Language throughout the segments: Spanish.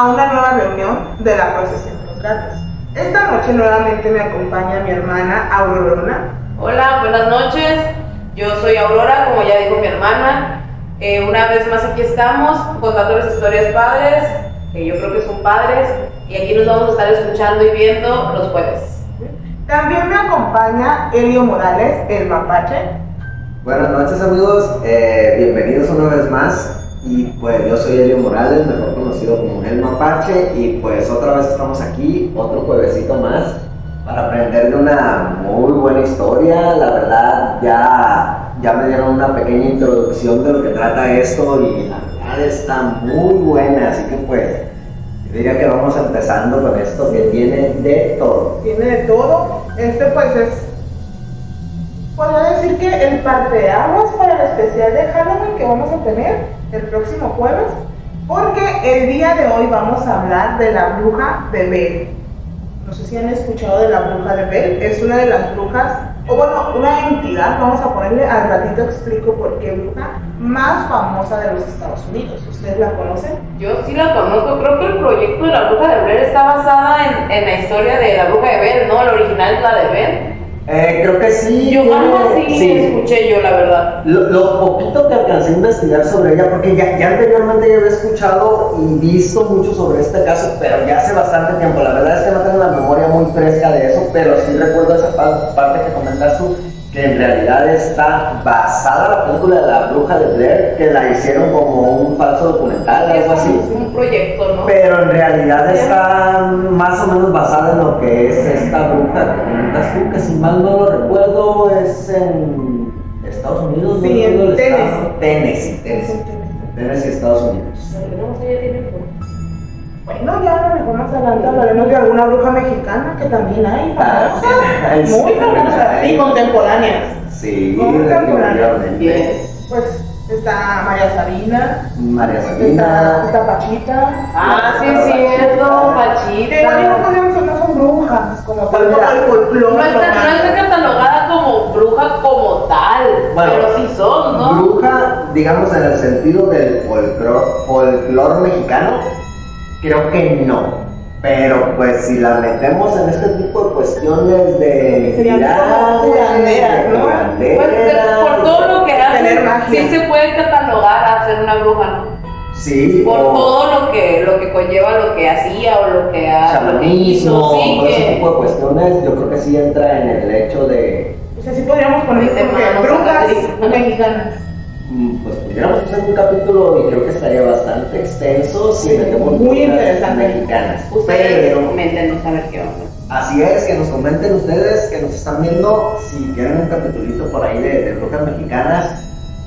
a una nueva reunión de la procesión de los gatos. Esta noche nuevamente me acompaña mi hermana Aurora. Hola, buenas noches. Yo soy Aurora, como ya dijo mi hermana. Eh, una vez más aquí estamos contándoles historias padres, que yo creo que son padres, y aquí nos vamos a estar escuchando y viendo los jueves. También me acompaña Elio Morales, el mapache. Buenas noches amigos, eh, bienvenidos una vez más. Y pues yo soy Elio Morales, mejor conocido como El Mapache, y pues otra vez estamos aquí, otro juevesito más, para aprender de una muy buena historia. La verdad, ya, ya me dieron una pequeña introducción de lo que trata esto y la verdad está muy buena, así que pues diría que vamos empezando con esto que tiene de todo. Tiene de todo. Este pues es, podría decir que el parteaguas para el especial de Halloween que vamos a tener el próximo jueves, porque el día de hoy vamos a hablar de la bruja de Bel. No sé si han escuchado de la bruja de Bel, es una de las brujas, o bueno, una entidad, vamos a ponerle, al ratito explico por qué bruja, más famosa de los Estados Unidos. ¿Ustedes la conocen? Yo sí la conozco, creo que el proyecto de la bruja de Bel está basada en, en la historia de la bruja de Bel, ¿no? La original es la de Bel. Eh, creo que sí. Yo algo así sí. escuché yo, la verdad. Lo, poquito que alcancé a investigar sobre ella, porque ya, ya anteriormente ya había escuchado y visto mucho sobre este caso, pero ya hace bastante tiempo. La verdad es que no tengo la memoria muy fresca de eso, pero sí recuerdo esa parte que comentas tú que en realidad está basada la película de la bruja de Blair, que la hicieron como un falso documental, algo así. Un proyecto, ¿no? Pero en realidad está más o menos basada en lo que es esta bruja que comentas tú, que si mal no lo recuerdo es en Estados Unidos, sí, en Tennessee. Tennessee, Tennessee. Tennessee, Estados Unidos. Bueno, ya a lo mejor más adelante hablaremos de alguna bruja mexicana que también hay, ah, muy famosas y contemporáneas. Sí, contemporáneas. Bien. Pues está María Sabina. María Sabina. Está, está Pachita. Ah, sí, sí, cierto, Pachita. Igual no podemos no son brujas, como tal, el folclore. No no está catalogada como bruja como tal, bueno, pero sí son, ¿no? Bruja, digamos, en el sentido del folclore mexicano Creo que no. Pero pues si la metemos en este tipo de cuestiones de entidad, ¿no? Pues, por todo lo que hace, sí se puede catalogar a ser una bruja, ¿no? Sí. Por todo lo que, lo que conlleva lo que hacía o lo que ha chamanismo, sí, todo ese tipo de cuestiones, yo creo que sí entra en el hecho de. O sea, sí podríamos poner brujas mexicanas. Mm, pues pudiéramos hacer un capítulo y creo que estaría bastante extenso si metemos muy interesante mexicanas. Ustedes comenten, a ver qué onda. Así es, que nos comenten ustedes que nos están viendo si quieren un capítulito por ahí de, de brujas mexicanas,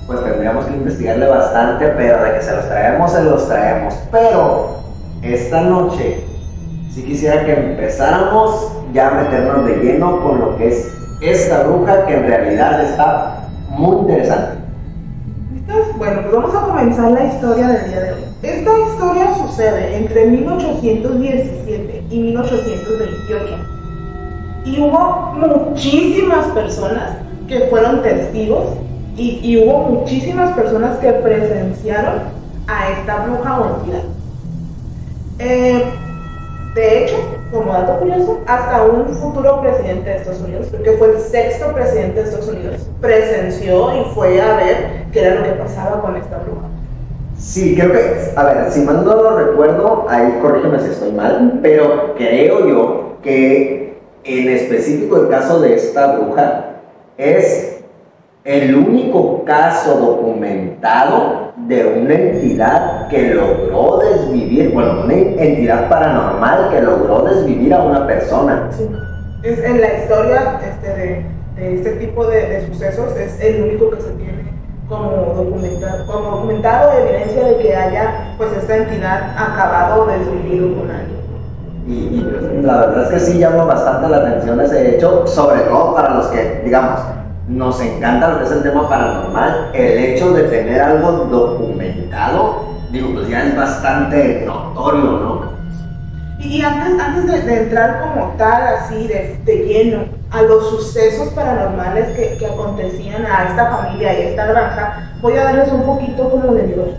pues tendríamos que investigarle bastante, pero de que se los traemos, se los traemos. Pero esta noche si quisiera que empezáramos ya a meternos de lleno con lo que es esta bruja que en realidad está muy interesante. Bueno, pues vamos a comenzar la historia del día de hoy. Esta historia sucede entre 1817 y 1828. Y hubo muchísimas personas que fueron testigos y, hubo muchísimas personas que presenciaron a esta bruja o. Eh, de hecho, como dato curioso, hasta un futuro presidente de Estados Unidos, porque fue el sexto presidente de Estados Unidos, presenció y fue a ver qué era lo que pasaba con esta bruja. Sí, creo que, a ver, si mal no lo recuerdo, ahí corrígeme si estoy mal, pero creo yo que en específico el caso de esta bruja es el único caso documentado de una entidad que logró desvivir, bueno, una entidad paranormal que logró desvivir a una persona. Sí. Es en la historia este, de, de, este tipo de, de, sucesos es el único que se tiene como documentado, como documentado evidencia de que haya pues esta entidad acabado de desvivir con alguien. Y, y la verdad es que sí llama bastante la atención ese hecho, sobre todo para los que, digamos, nos encanta lo que es el tema paranormal, el hecho de tener algo documentado, digo, pues ya es bastante notorio, ¿no? Y antes, antes de, entrar como tal, así de, de, lleno, a los sucesos paranormales que, que, acontecían a esta familia y a esta granja, voy a darles un poquito como de Dios.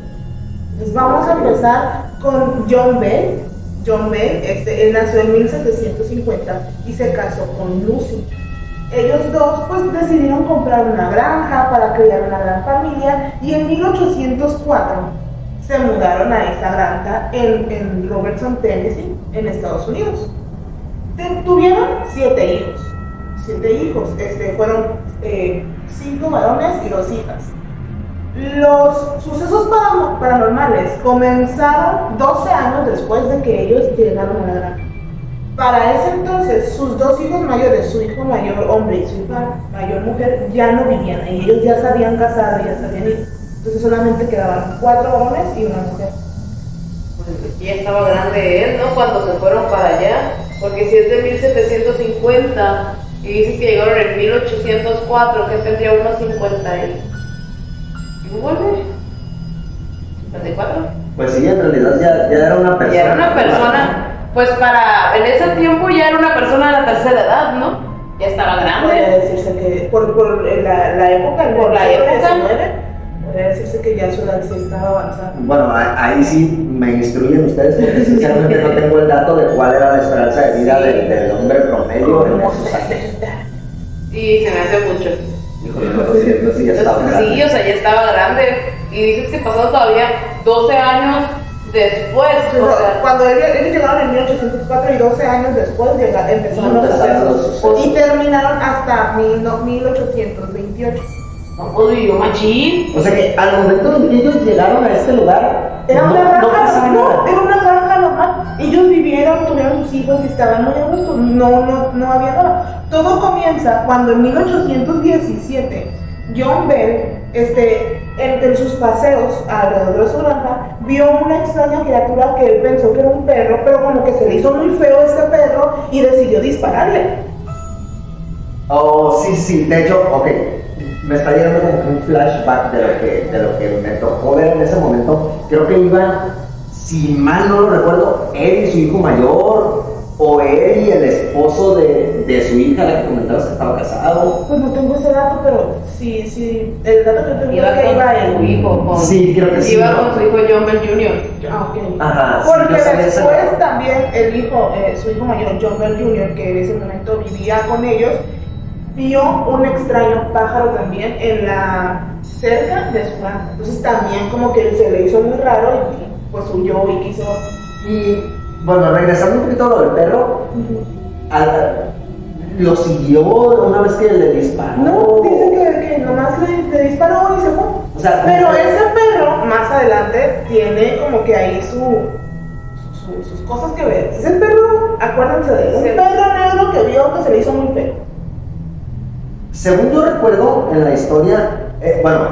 Entonces vamos a empezar con John Bell. John Bell, este, él nació en 1750 y se casó con Lucy. Ellos dos pues decidieron comprar una granja para criar una gran familia y en 1804 se mudaron a esa granja en, Robertson, Tennessee, en Estados Unidos. Tuvieron siete hijos. Siete hijos. Este, fueron eh, cinco varones y dos hijas. Los sucesos para- paranormales comenzaron 12 años después de que ellos llegaron a la granja. Para ese entonces, sus dos hijos mayores, su hijo mayor hombre y su hija mayor mujer, ya no vivían ahí. Ellos ya se habían casado, ya se habían ido. Entonces solamente quedaban cuatro varones y una mujer. Pues ya estaba grande él, ¿no? Cuando se fueron para allá. Porque si es de 1750 y dices que llegaron en 1804, que tendría unos 50 y... ¿Y vuelve? ¿54? Pues sí, en realidad ya, ya era una persona. Ya era una persona, pues para, en ese tiempo ya era una persona de la tercera edad, ¿no? Ya estaba Podría grande. decirse que por, por la, la época, Por la época. XIX, podría decirse que ya su edad sí estaba avanzada. Bueno, ahí sí me instruyen ustedes porque sinceramente no tengo el dato de cuál era la esperanza de vida del, del hombre promedio en esos años. Y se me hace mucho. Híjole, pero sí, entonces sí ya estaba grande. Sí, o sea, ya estaba grande. Y dices que pasó todavía 12 años después. Pero O sea, cuando ellos, ellos llegaron en 1804 y 12 años después empezaron los sucesos. y terminaron hasta mil no- 1828. no vivió machín. O sea que al momento en que ellos llegaron a este lugar, Era una no granja, no, era una granja normal. Ellos vivieron, tuvieron sus hijos y estaban muy a gusto. No, no, no había nada. Todo comienza cuando en 1817 John Bell, este, en, sus paseos alrededor de su granja, vio una extraña criatura que él pensó que era un perro, pero como que se le hizo muy feo este perro y decidió dispararle. Oh, sí, sí, de hecho, ok, me está llegando como un flashback de lo que, de lo que me tocó ver en ese momento. Creo que iban, si mal no lo recuerdo, él y su hijo mayor, o él y el esposo de, de su hija, la que comentabas que estaba casado. Pues no tengo ese dato, pero sí, sí, el dato que tengo Iba es que con iba su él. hijo. Con, Sí, creo que sí, Iba con su hijo John Bell Jr. Ah, ok. Ajá, sí, Porque ese después también el hijo, eh, su hijo mayor, John Bell Jr., que en ese momento vivía con ellos, vio un extraño pájaro también en la cerca de su granja. Entonces también como que se le hizo muy raro y pues huyó y quiso. Y bueno, regresando un poquito a lo del perro, al- lo siguió una vez que le disparó. No, dice que, que nomás le, le disparó y se fue. O sea, Pero ese perro más adelante tiene como que ahí su, su- sus cosas que ver. Ese perro, acuérdense de él, un Sí. perro negro que vio que se le hizo muy feo. Según yo recuerdo en la historia, eh, bueno,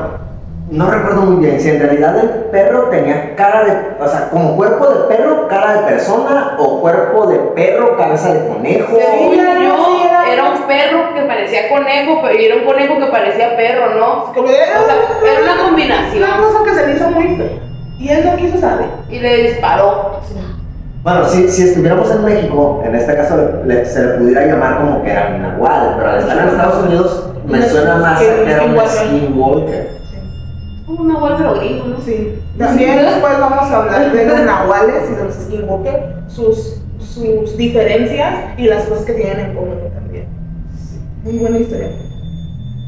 no recuerdo muy bien si en realidad el perro tenía cara de, o sea, como cuerpo de perro, cara de persona, o cuerpo de perro, cabeza de conejo. Era- yo, era- era un perro que parecía conejo, pero y era un conejo que parecía perro, ¿no? O sea, era una combinación. Una cosa que se le hizo muy fea. Y él no quiso saber. Y le disparó. Bueno, si, si estuviéramos en México, en este caso le- le- se le pudiera llamar como que era un nahual, pero al estar en Estados Unidos me Un suena más que era un skinwalker. Un nahual pero gringo, ¿no? Sí. También después vamos a hablar de los nahuales y de los skinwalker, sus, sus diferencias y las cosas que tienen en común también. Muy buena historia.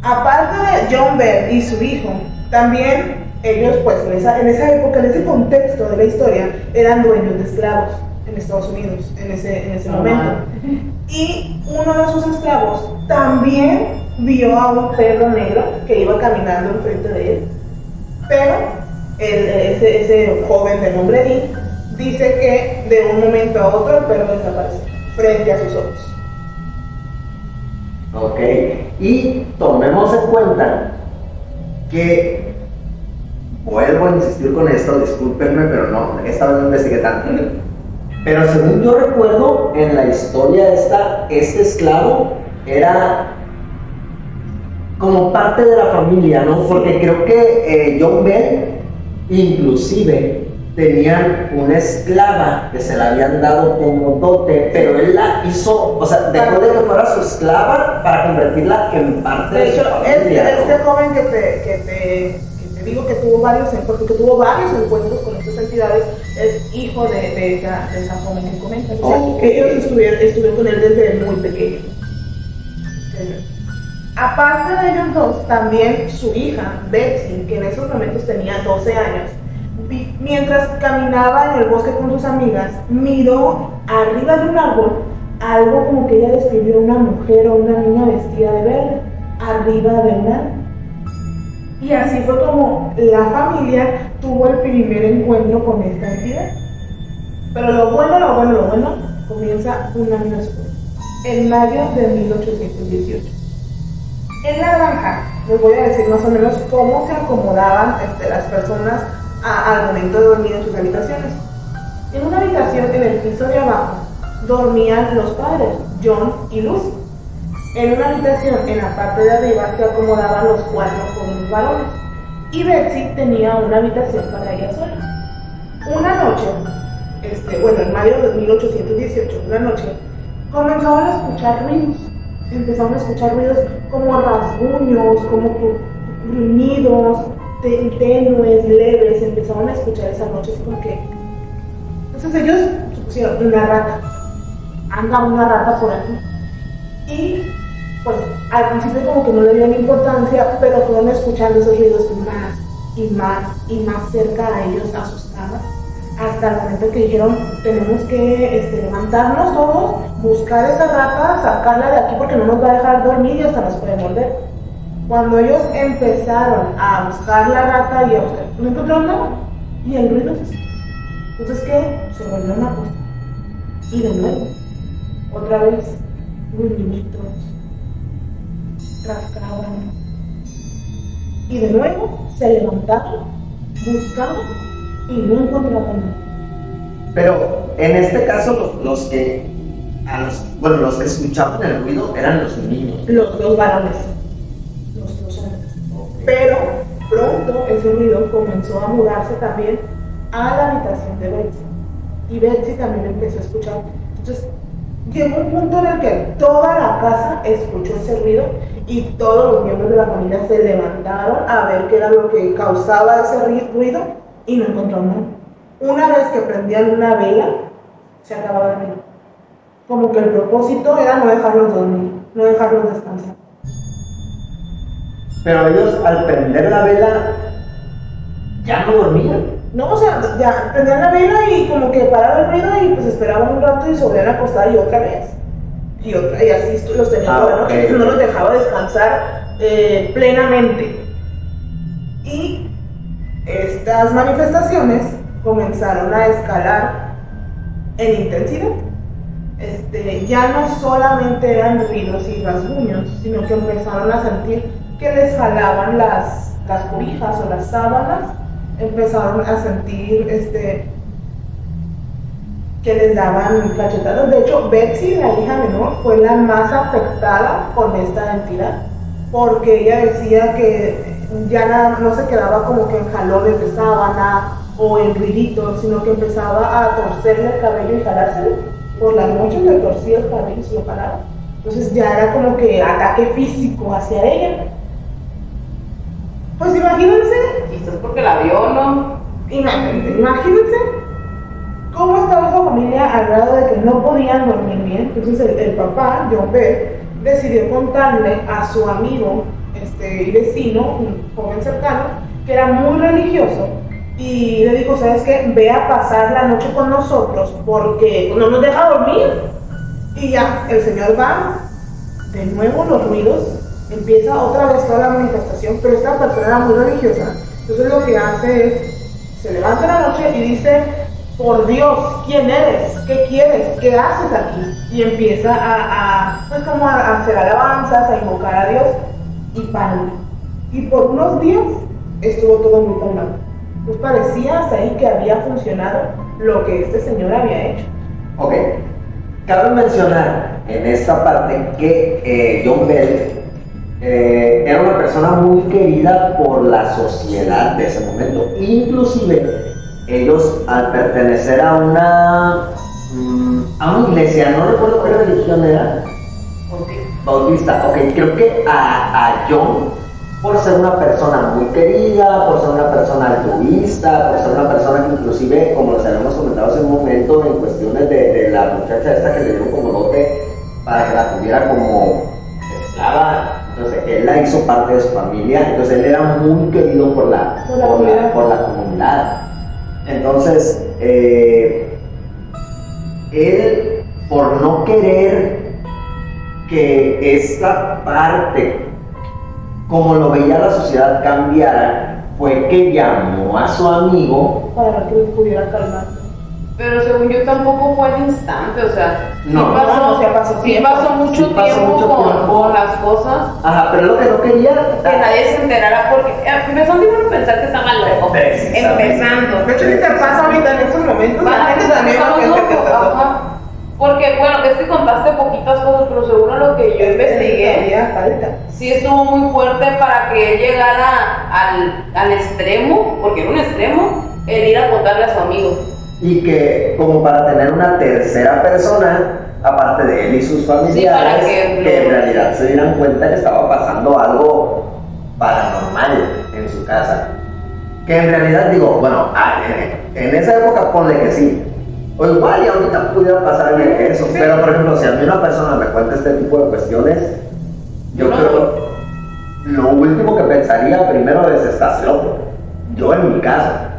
Aparte de John Bell y su hijo, también ellos, pues en esa, en esa época, en ese contexto de la historia, eran dueños de esclavos en Estados Unidos en ese, en ese Ah. momento. Y uno de sus esclavos también vio a un perro negro que iba caminando enfrente de él. Pero el- ese, ese joven de nombre Dick dice que de un momento a otro el perro desapareció frente a sus ojos. Ok, y tomemos en cuenta que vuelvo a insistir con esto, discúlpenme, pero no, esta vez no investigué tanto. Pero según yo recuerdo, en la historia esta, este esclavo era como parte de la familia, ¿no? Porque creo que eh, John Bell inclusive tenían una esclava que se la habían dado como dote, pero él la hizo, o sea, dejó de que fuera su esclava para convertirla en parte de, De su hecho, familia. este, ¿no? este joven que te, que, te, digo que tuvo varios encuentros, que tuvo varios encuentros con estas entidades, es hijo de, de, esa, de esa joven que comentas. O sea, Ok. que ellos estuvieron, estuvieron con él desde muy pequeño. Aparte de ellos dos, también su hija, Betsy, que en esos momentos tenía 12 años, mientras caminaba en el bosque con sus amigas, miró arriba de un árbol algo como que ella describió una mujer o una niña vestida de verde, arriba de un árbol. Y así fue como la familia tuvo el primer encuentro con esta entidad. Pero lo bueno, lo bueno, lo bueno, comienza un año después, en mayo de 1818. En la granja, les voy a decir más o menos cómo se acomodaban este, las personas a- al momento de dormir en sus habitaciones. En una habitación en el piso de abajo dormían los padres, John y Lucy. En una habitación en la parte de arriba se acomodaban los cuatro jóvenes varones. Y Betsy tenía una habitación para ella sola. Una noche, este, bueno, en mayo de 1818, una noche, comenzaron a escuchar ruidos. Empezaron a escuchar ruidos como rasguños, como gru- gruñidos, te- tenues, leves. Empezaron a escuchar esa noche así como que. Entonces ellos supusieron una rata. Anda una rata por aquí. Y pues al principio como que no le dieron importancia, pero fueron escuchando esos ruidos más y más y más cerca a ellos, asustadas, hasta el momento que dijeron, tenemos que este, levantarnos todos, buscar esa rata, sacarla de aquí porque no nos va a dejar dormir y hasta nos puede morder. Cuando ellos empezaron a buscar la rata y a buscar, no encontraron nada, y el ruido se Entonces, ¿qué? Se volvieron a acostar. Y de nuevo, otra vez, gruñiditos, rascaban. Y de nuevo se levantaron, buscaban y no encontraban nada. Pero en este caso los, los que a los, bueno, los que escuchaban el ruido eran los niños. Los dos varones, los dos hombres. Pero pronto ese ruido comenzó a mudarse también a la habitación de Betsy. Y Betsy también empezó a escuchar. Entonces, llegó un punto en el que toda la casa escuchó ese ruido y todos los miembros de la familia se levantaron a ver qué era lo que causaba ese ruido y no encontraron nada. Una vez que prendían una vela, se acababa el ruido. Como que el propósito era no dejarlos dormir, no dejarlos descansar. Pero ellos al prender la vela ya no dormían. No, o sea, ya prendían la vela y como que paraba el ruido y pues esperaban un rato y se volvían a acostar y otra vez. Y otra, y así los tenían Ah, toda la noche, no los dejaba descansar eh, plenamente. Y estas manifestaciones comenzaron a escalar en intensidad. Este, ya no solamente eran ruidos y rasguños, sino que empezaron a sentir que les jalaban las, las cobijas o las sábanas, empezaron a sentir este, que les daban cachetadas. De hecho, Betsy, la hija menor, fue la más afectada con esta entidad, porque ella decía que ya no se quedaba como que en jalones de sábana o en ruiditos, sino que empezaba a torcerle el cabello y jalárselo. Por las noches le torcía el cabello y se lo jalaba. Entonces ya era como que ataque físico hacia ella. Pues imagínense Quizás porque la vio, ¿no? Imagínense, imagínense cómo estaba esa familia al grado de que no podían dormir bien. Entonces el, el papá, John Bell, decidió contarle a su amigo este, vecino, un joven cercano, que era muy religioso, y le dijo, ¿sabes qué? Ve a pasar la noche con nosotros porque no nos deja dormir. Y ya, el señor va, de nuevo los ruidos, empieza otra vez toda la manifestación, pero esta persona era muy religiosa. Entonces lo que hace es, se levanta la noche y dice, por Dios, ¿quién eres? ¿Qué quieres? ¿Qué haces aquí? Y empieza a, pues como a hacer alabanzas, a invocar a Dios y para. Y por unos días estuvo todo muy calmado. Pues parecía hasta ahí que había funcionado lo que este señor había hecho. Ok. Cabe mencionar en esta parte que eh, John Bell eh, era una persona muy querida por la sociedad de ese momento. Inclusive ellos al pertenecer a una, mm, a una iglesia, no recuerdo qué religión era, Bautista, ok, creo que a, a John, por ser una persona muy querida, por ser una persona altruista, por ser una persona que inclusive, como les habíamos comentado hace un momento, en cuestiones de, de la muchacha esta que le dieron como dote para que la tuviera como esclava, entonces él la hizo parte de su familia, entonces él era muy querido por la, Por la por la comunidad. Entonces, eh, él, por no querer que esta parte, como lo veía la sociedad, cambiara, fue que llamó a su amigo. Para que pudiera calmar. Pero según yo tampoco fue al instante, o sea, sí No. pasó, No, o sea, pasó sí pasó mucho Sí pasó tiempo mucho con, tiempo. con las cosas, Ajá, pero lo que no quería. que nadie se enterara porque eh, empezando iban a pensar que estaba loco, Precisamente. empezando. De hecho, si te pasa ahorita en estos momentos, la gente pensar que también va a Porque, bueno, es que contaste poquitas cosas, pero según lo que yo investigué, sí estuvo muy fuerte para que él llegara al, al extremo, porque era un extremo, el ir a contarle a su amigo. Y que, como para tener una tercera persona, aparte de él y sus familiares, que que en realidad se dieran cuenta que estaba pasando algo paranormal en su casa. Que en realidad digo, bueno, ah, en esa época ponle que sí. O igual y ahorita pudiera pasar eso. Sí. Pero por ejemplo, si a mí una persona me cuenta este tipo de cuestiones, yo No. creo lo último que pensaría primero es estás loco. Yo en mi casa.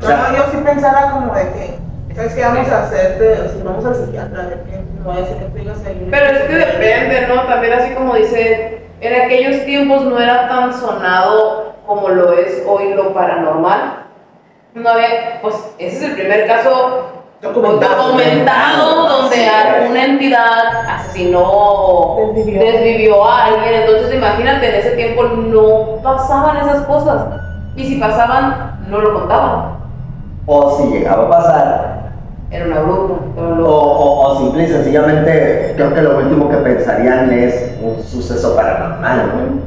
O sea, No, yo sí pensaba como de que, ¿sabes qué vamos a hacerte? O sea, vamos al psiquiatra, de que no vaya a ser que tú digas ahí. Pero es que depende, ¿no? También así como dice, en aquellos tiempos no era tan sonado como lo es hoy lo paranormal. No había, pues ese es el primer caso Documentado. documentado donde Sí. alguna entidad asesinó, Desvivió. desvivió a alguien. Entonces imagínate, en ese tiempo no pasaban esas cosas. Y si pasaban, no lo contaban. o si llegaba a pasar, Era una bruja. era o, lo- o- o simple y sencillamente creo que lo último que pensarían es un suceso paranormal, ¿no?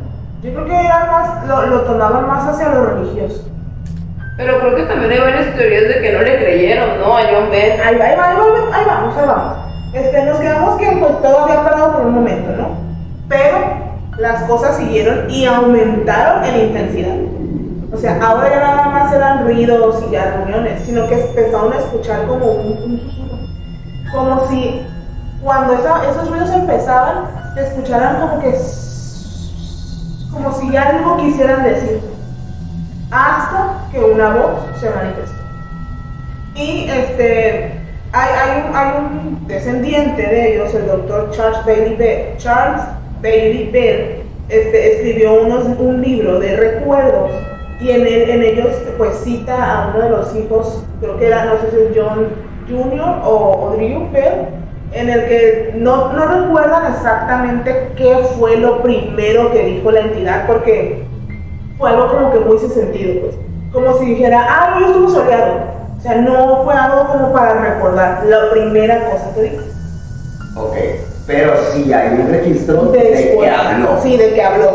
Yo creo que era más, lo, lo tomaban más hacia lo religioso. Pero creo que también hay varias teorías de que no le creyeron, ¿no? A John Bell. Ahí va, ahí va, ahí va, ahí vamos, ahí vamos. Este, nos quedamos que pues todo había parado por un momento, ¿no? Pero las cosas siguieron y aumentaron en intensidad. O sea, ahora ya nada más eran ruidos y ya reuniones, sino que empezaron a escuchar como un, un. Como si cuando esa- esos ruidos empezaban, se escucharan como que como si ya algo quisieran decir. Hasta que una voz se manifestó. Y este, hay, hay, un, hay un descendiente de ellos, el doctor Charles Bailey Bell. Charles Bailey Bell este, escribió unos, un libro de recuerdos y en, él- en ellos pues cita a uno de los hijos, creo que era, no sé si John Jr. o, o Drew Bell, en el que no, no recuerdan exactamente qué fue lo primero que dijo la entidad, porque fue algo como que muy sin sentido, pues. Como si dijera, ah, yo estuve soleado. O sea, no fue algo como para recordar la primera cosa que dijo. Ok, pero sí hay un registro de que habló. Sí, de que habló.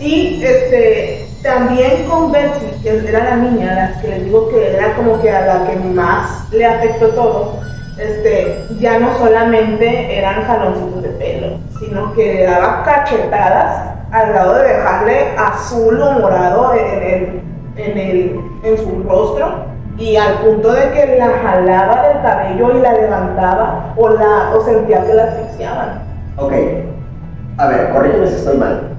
Y este, también con Betsy, que era la niña, la que les digo que era como que a la que más le afectó todo, este, ya no solamente eran jaloncitos de pelo, sino que le daba cachetadas al lado de dejarle azul o morado en, el, en, el, en su rostro y al punto de que la jalaba del cabello y la levantaba o, la, o sentía que la asfixiaban. Ok, a ver, corrígeme si estoy mal.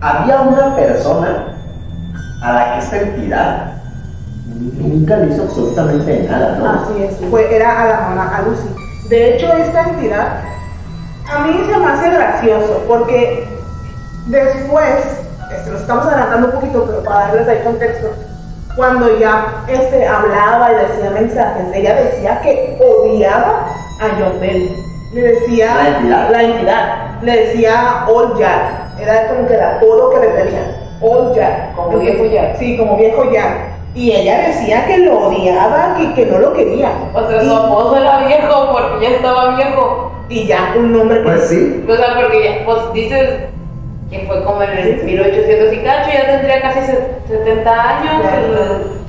Había una persona a la que esta entidad nunca le hizo absolutamente nada, ¿no? Así es, fue, era a la mamá, a Lucy. De hecho, esta entidad a mí se me hace gracioso porque después, este, lo estamos adelantando un poquito, pero para darles ahí contexto, cuando ya este, hablaba y decía mensajes, ella decía que odiaba a John Bell. Le decía La entidad. la entidad, le decía Old Jack, era como que el apodo que le tenía, Old Jack. Como viejo Jack. Sí, como viejo Jack. Y ella decía que lo odiaba, que, que no lo quería. O sea, y, su apodo era viejo porque ya estaba viejo. y ya un nombre que Pues sí, O sea, porque ya, pues dices que fue como en el 1800 y cacho, ya tendría casi se- 70 años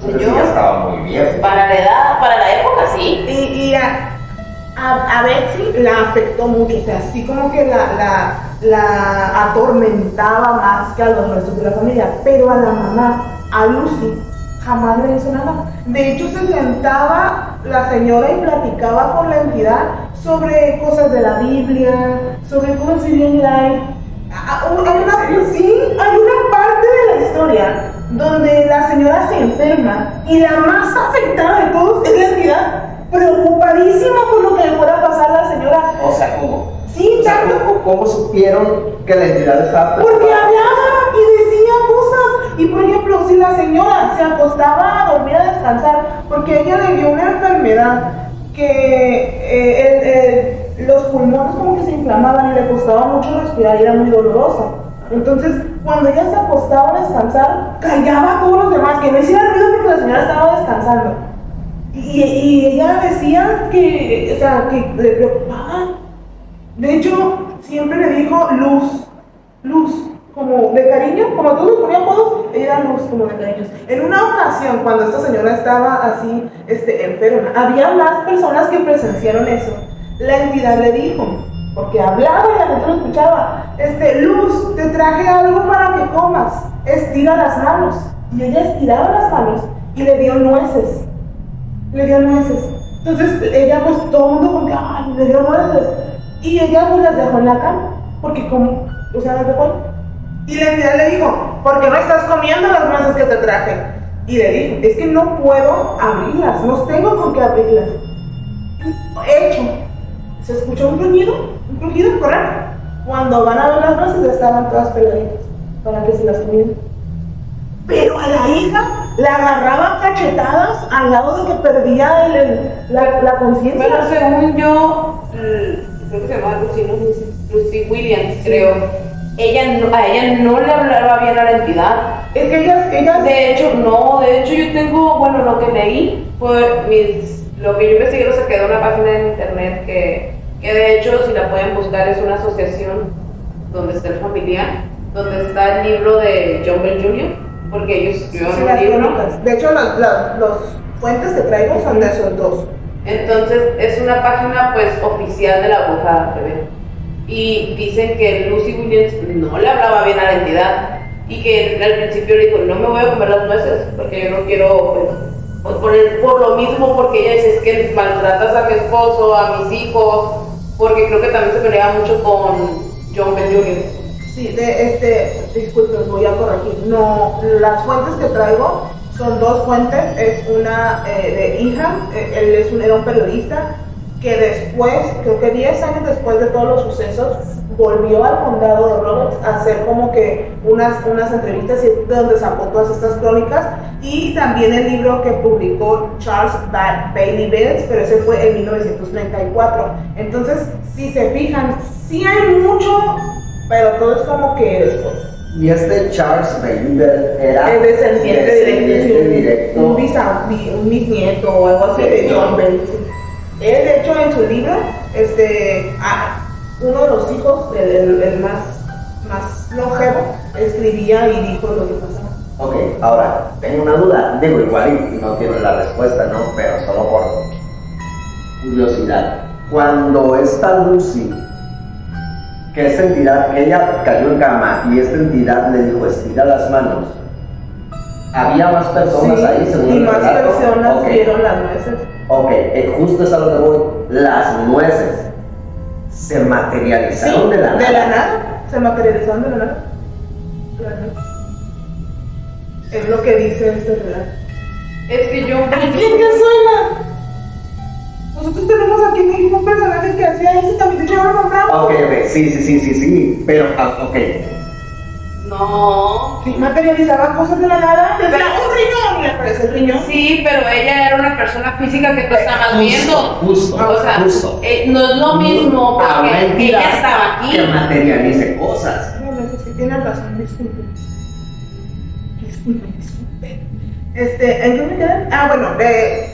el ya señor. estaba muy viejo. Para la edad, para la época, sí. Y, y a, a, a Betsy la afectó mucho, o sea, así como que la, la, la atormentaba más que a los restos de la familia, pero a la mamá, a Lucy, jamás le hizo nada. De hecho, se sentaba la señora y platicaba con la entidad sobre cosas de la Biblia, sobre cómo se vive life. Ah, Hay una, sí, hay una parte de la historia donde la señora se enferma y la más afectada de todos es la entidad, preocupadísima por lo que le fuera a pasar a la señora. O sea, ¿cómo? Sí, O sea, ¿cómo, cómo supieron que la entidad estaba porque preocupada? hablaba y decía cosas. Y por ejemplo, si la señora se acostaba a dormir a descansar, porque ella le dio una enfermedad que eh, el- el- los pulmones como que se inflamaban y le costaba mucho respirar y era muy dolorosa. Entonces, cuando ella se acostaba a descansar, callaba a todos los demás, que no hiciera ruido porque la señora estaba descansando. Y, ella decía que, o sea, que le preocupaba. De hecho, siempre le dijo luz, luz, como de cariño, como todos ponían apodos, ella era luz, como de cariño. En una ocasión, cuando esta señora estaba así, este, enferma, había más personas que presenciaron eso. La entidad le dijo, porque hablaba y la gente lo escuchaba, este, luz, te traje algo para que comas, estira las manos. Y ella estiraba las manos y le dio nueces le dio nueces. Entonces ella pues todo el mundo como que, le dio nueces. Y ella pues las dejó en la cama, porque como, o sea, las. Y la entidad le dijo, ¿por qué no estás comiendo las nueces que te traje? Y le dijo, es que no puedo abrirlas, no tengo con qué abrirlas. Hecho, se escuchó un rugido, un rugido correr. Cuando van a ver las ya estaban todas peladitas para que se las comieran. Pero a la hija la agarraba cachetadas al lado de que perdía el- el- la, la conciencia. Bueno, según yo, mm, creo que se llama Lucy, ¿no? Lucy Williams, creo. Ella no- a ella no le hablaba bien a la entidad. es que ellas, ellas De hecho, no, de hecho yo tengo, bueno, lo que leí fue mis, lo que yo investigué lo saqué de una página en internet que, que de hecho, si la pueden buscar, es una asociación donde está el familiar, donde está el libro de John Bell Jr., porque ellos escribieron sí, un libro. De hecho, las- los fuentes que traigo son de esos dos. Entonces es una página pues oficial de la bruja bebé. Y dicen que Lucy Williams no le hablaba bien a la entidad y que al principio le dijo, no me voy a comer las nueces porque yo no quiero, pues, pues, por, el- por lo mismo, porque ella dice, es que maltratas a mi esposo, a mis hijos, porque creo que también se peleaba mucho con John Ben Jr. Sí, de este, disculpen, voy a corregir. No, las fuentes que traigo son dos fuentes. Es una eh, de hija, eh, él es un, era un periodista que después, creo que 10 años después de todos los sucesos, volvió al condado de Roberts a hacer como que unas, unas entrevistas y donde sacó todas estas crónicas. Y también el libro que publicó Charles ba Bailey Bells, pero ese fue en 1934. Entonces, si se fijan, sí hay mucho pero todo es como que después. Y este Charles Bailey era El descendiente descendiente directo, directo. un, bisnieto o algo así de John Bell. Él, de hecho, en su libro, este, uno de los hijos, el, el- el más, más longevo, escribía y dijo lo que pasaba. Ok, ahora, tengo una duda. Digo, igual y no tiene la respuesta, ¿no? Pero solo por curiosidad. Cuando esta Lucy, que esta entidad, que ella cayó en cama y esta entidad le dijo estira las manos, ¿había más personas Sí, ahí según y más relato? personas vieron las nueces. Ok, eh, justo es a lo que voy. Las nueces se materializaron de la nada. de la nada, se materializaron de la nada. Es lo que dice este relato. Es que John ¿A quién te suena? Nosotros tenemos aquí en México un personaje que hacía eso y también te llevaron nombrado. Ok, ok, sí, sí, sí, sí, sí, pero, ah, ok. No. Sí, materializaba cosas de la nada. Decía un riñón le aparece el riñón. Sí, pero ella era una persona física que tú estabas viendo. Justo, O sea, justo. eh, no es lo mismo porque ella estaba aquí. Que materialice cosas. No, no, sí, tiene razón, disculpe. Disculpe, disculpe. Este, ¿en qué me quedé? Ah, bueno, eh,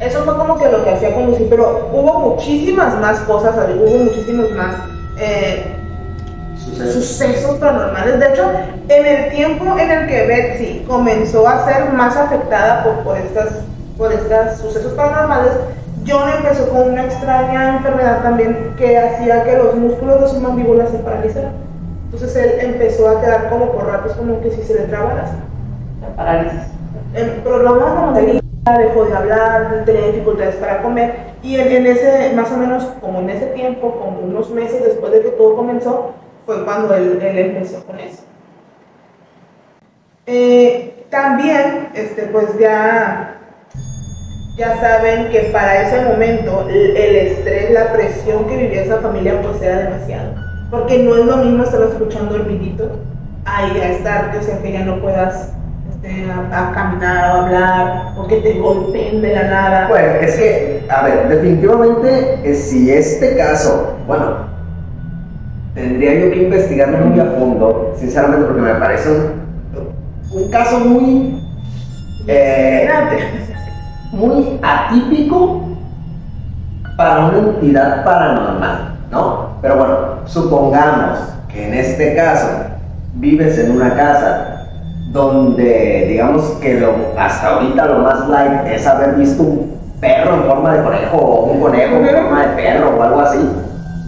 eso fue como que lo que hacía con Lucy, pero hubo muchísimas más cosas, hubo muchísimos más eh, Sucesos. sucesos paranormales. De hecho, en el tiempo en el que Betsy comenzó a ser más afectada por, por estas por estos sucesos paranormales, John empezó con una extraña enfermedad también que hacía que los músculos de su mandíbula se paralizaran. Entonces él empezó a quedar como por ratos como que si se le traba la La parálisis. de vida, dejó de hablar, tenía dificultades para comer y en, en ese, más o menos como en ese tiempo, como unos meses después de que todo comenzó, fue cuando él, empezó con eso. Eh, también, este, pues ya, ya saben que para ese momento el, estrés, la presión que vivía esa familia pues era demasiado. Porque no es lo mismo estar escuchando el ruidito ahí a estar, o sea, que ya no puedas este, a, a caminar o hablar, o que te golpeen de la nada. Pues es que, a ver, definitivamente, eh, si este caso, bueno, tendría yo que investigarlo muy a fondo, sinceramente, porque me parece un, un caso muy, eh, muy atípico para una entidad paranormal, ¿no? Pero bueno, supongamos que en este caso vives en una casa donde digamos que lo, hasta ahorita lo más light es haber visto un perro en forma de conejo o un conejo en forma de perro o algo así,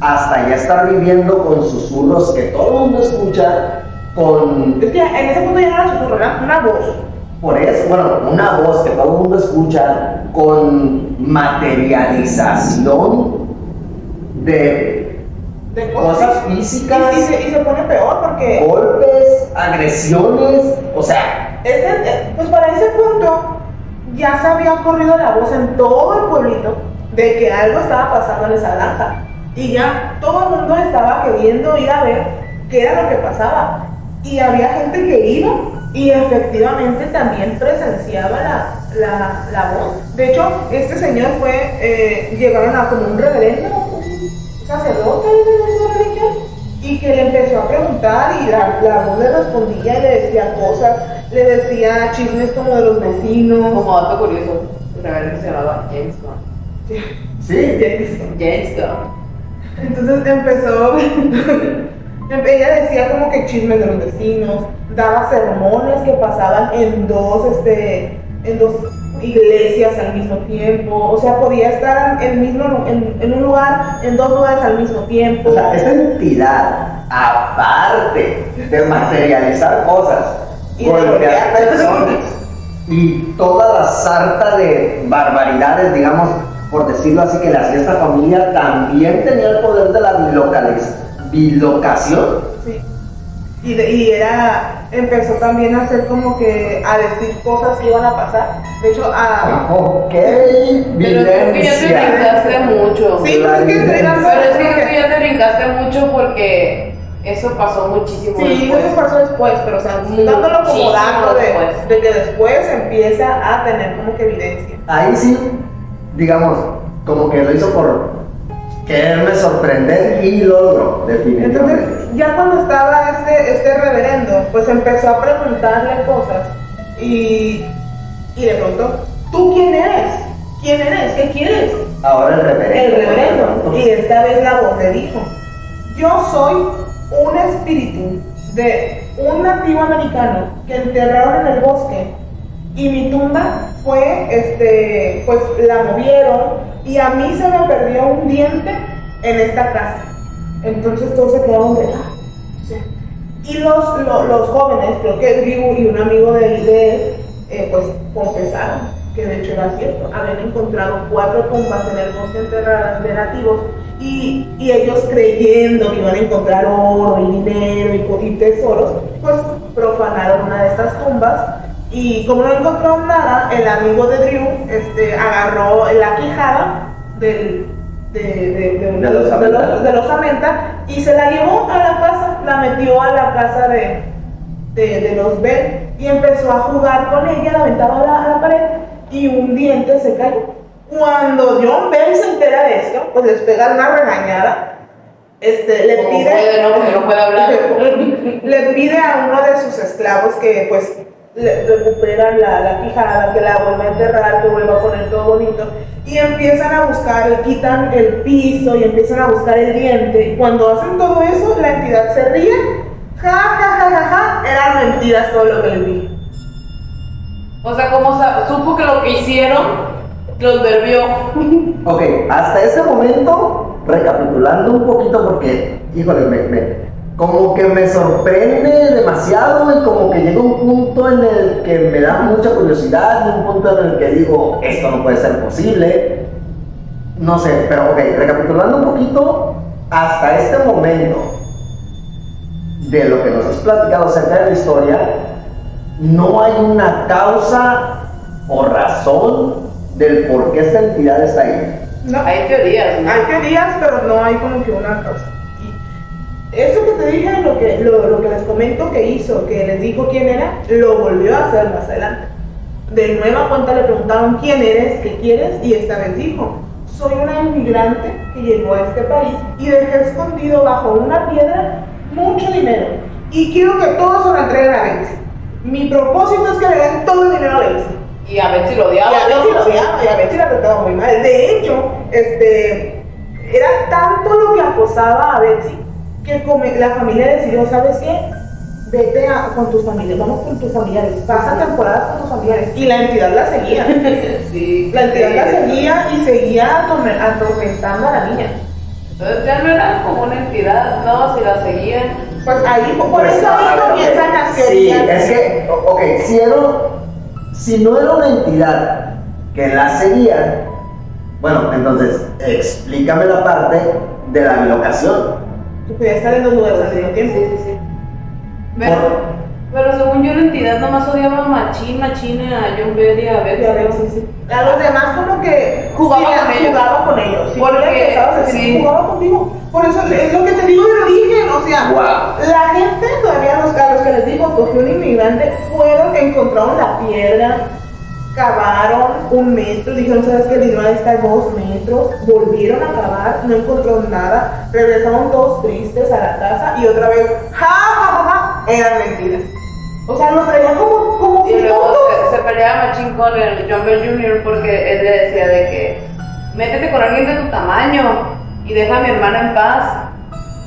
hasta ya estar viviendo con susurros que todo el mundo escucha, con Es que en ese punto ya era susurro, era una voz. por eso, bueno, una voz que todo el mundo escucha con materialización de De cosas Y, físicas, y se, y se pone peor porque golpes, agresiones, o sea, ese- eh, pues para ese punto ya se había corrido la voz en todo el pueblito de que algo estaba pasando en esa granja. Y ya todo el mundo estaba queriendo ir a ver qué era lo que pasaba. Y había gente que iba y efectivamente también presenciaba la, la, la voz. De hecho, este señor fue, eh, llegaron a como un reverendo, un sacerdote de su religión, y que le empezó a preguntar y la, la voz le respondía y le decía cosas, le decía chismes como de los vecinos. Como dato curioso, el reverendo se llamaba James Gunn. sí, James Gunn. Entonces empezó, ella decía como que chismes de los vecinos, daba sermones que pasaban en dos, este, en dos iglesias al mismo tiempo, o sea, podía estar en, el mismo, en, en un lugar, en dos lugares al mismo tiempo. o sea, esta entidad, aparte de materializar cosas, Y golpear personas y toda la sarta de barbaridades, digamos, por decirlo así, que le hacía esta familia, también tenía el poder de la bilocaliz- bilocación. Sí. Y, de- y era, empezó también a hacer como que, a decir cosas que iban a pasar. De hecho, a... Ok, Pero creo que ya te brincaste mucho. Sí, pues es que dando- Pero es que ya te brincaste mucho porque eso pasó muchísimo Sí, después. eso pasó después, pero o sea, dándolo como dato de, de que después empieza a tener como que evidencia. Ahí sí, digamos, como que lo hizo por quererme sorprender y lo logró, definitivamente. Entonces, ya cuando estaba este, este reverendo, pues empezó a preguntarle cosas y, y le preguntó, ¿tú quién eres? ¿Quién eres? ¿Qué quieres? Ahora el El reverendo. reverendo. Y esta vez la voz le dijo, yo soy un espíritu de un nativo americano que enterraron en el bosque y mi tumba fue, este, pues la movieron y a mí se me perdió un diente en esta casa. Entonces todos se quedaron de. Sí. Y los, lo- los jóvenes, creo que Drew y un amigo de, él, eh, pues confesaron que de hecho era cierto. Habían encontrado cuatro tumbas en el bosque enterradas de nativos y, y ellos creyendo que iban a encontrar oro y dinero y, y tesoros, pues profanaron una de estas tumbas. Y como no encontraron nada, el amigo de Drew este, agarró la quijada del, de, de, de, De los de Amenta. los- de los Amenta y se la llevó a la casa, la metió a la casa de, de, de los Bell y empezó a jugar con ella, la aventaba a la, a la pared y un diente se cayó. Cuando John Bell se entera de esto, pues les pega una regañada. Este, le pide, puede, ¿no? Porque no puede hablar. le pide a uno de sus esclavos que pues le recuperan la, la quijada, que la vuelva a enterrar, que vuelva a poner todo bonito. y empiezan a buscar, quitan el piso y empiezan a buscar el diente. Y cuando hacen todo eso, la entidad se ríe, ja, ja, ja, ja, ja, eran mentiras todo lo que les dije. O sea, como sa- supo que lo que hicieron los verbió. Ok, hasta ese momento, recapitulando un poquito porque, híjole, me, me- como que me sorprende demasiado y como que llega un punto en el que me da mucha curiosidad un punto en el que digo, esto no puede ser posible. No sé, pero ok, recapitulando un poquito, hasta este momento, de lo que nos has platicado acerca de la historia, no hay una causa o razón del por qué esta entidad está ahí. No, Hay teorías, ¿no? hay teorías, pero no hay como que una causa. Y eso que te dije, lo que, lo, lo que les comento que hizo, que les dijo quién era, lo volvió a hacer más adelante. De nueva cuenta le preguntaron quién eres, qué quieres, y esta vez dijo, soy una inmigrante que llegó a este país y dejé escondido bajo una piedra mucho dinero. Y quiero que todos se lo entreguen a Betsy. Mi propósito es que le den todo el dinero a Betsy. Y a si lo Y odiaba. a Betsy lo odiaba, y a Betsy la trataba muy mal. De hecho, este, era tanto lo que acosaba a Betsy la familia decidió, ¿sabes qué? Vete a- con tus familiares, vamos con tus familiares, pasa temporadas con tus familiares. Y la entidad la seguía. Sí. La entidad la seguía y seguía atorme- atormentando a la niña. Entonces ya no era como una entidad, no, si la seguían. Pues ahí, por Pues, eso a ahí ver, comienzan las Sí, es que, ok, si, era, si no era una entidad que la seguía, bueno, entonces explícame la parte de la bilocación. Que podía estar en dos lugares al mismo tiempo. Sí, sí, sí. Pero, pero según yo la entidad nomás odiaba machín, machín a John Bell y a Betsy. Y a sí, sí. A los demás como que Jugaba sí, con ellos. Jugaba con ellos. Si Porque, tú a sí. jugaba contigo. Por eso es lo que te digo del origen. O sea, Wow. la gente todavía los, a los que les digo, cogió un inmigrante, fueron, encontraron la piedra, cavaron un metro, dijeron, ¿sabes qué? El dinero está dos metros, volvieron a cavar, no encontraron nada, regresaron todos tristes a la casa y otra vez, ja, ja, ja, ja, eran mentiras. O sea, los traían como, como Y luego se, se peleaba machín con el John Bell Jr. porque él le decía de que métete con alguien de tu tamaño y deja a mi hermana en paz.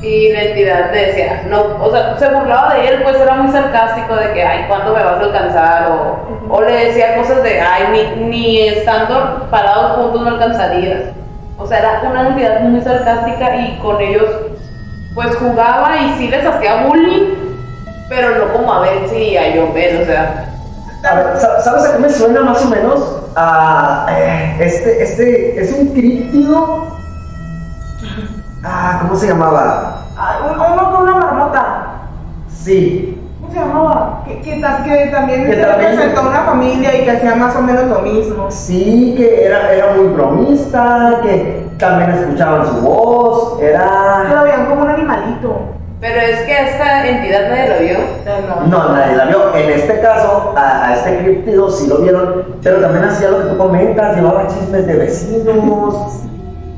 Y la entidad le decía, no, o sea, se burlaba de él, pues era muy sarcástico de que, ay, ¿cuándo me vas a alcanzar? O, o le decía cosas de, ay, ni, ni estando parados juntos no alcanzarías. O sea, era una entidad muy sarcástica y con ellos, pues jugaba y sí les hacía bullying, pero no como a Betsy y a Bell, o sea. A ver, sa- ¿sabes a qué me suena más o menos? A eh, este, este, es un críptido. Ah, ¿cómo se llamaba? Ay, un- uno con una marmota. Sí, ¿Cómo se llamaba? Que, que, ta- que también Que se también- representó a una familia y que hacía más o menos lo mismo. sí, que era, era muy bromista, que también escuchaban su voz, Que era... lo veían como un animalito. Pero es que a esta entidad nadie lo vio. No, nadie la vio. En este caso, a, a este críptido sí lo vieron, pero también hacía lo que tú comentas, llevaba chismes de vecinos.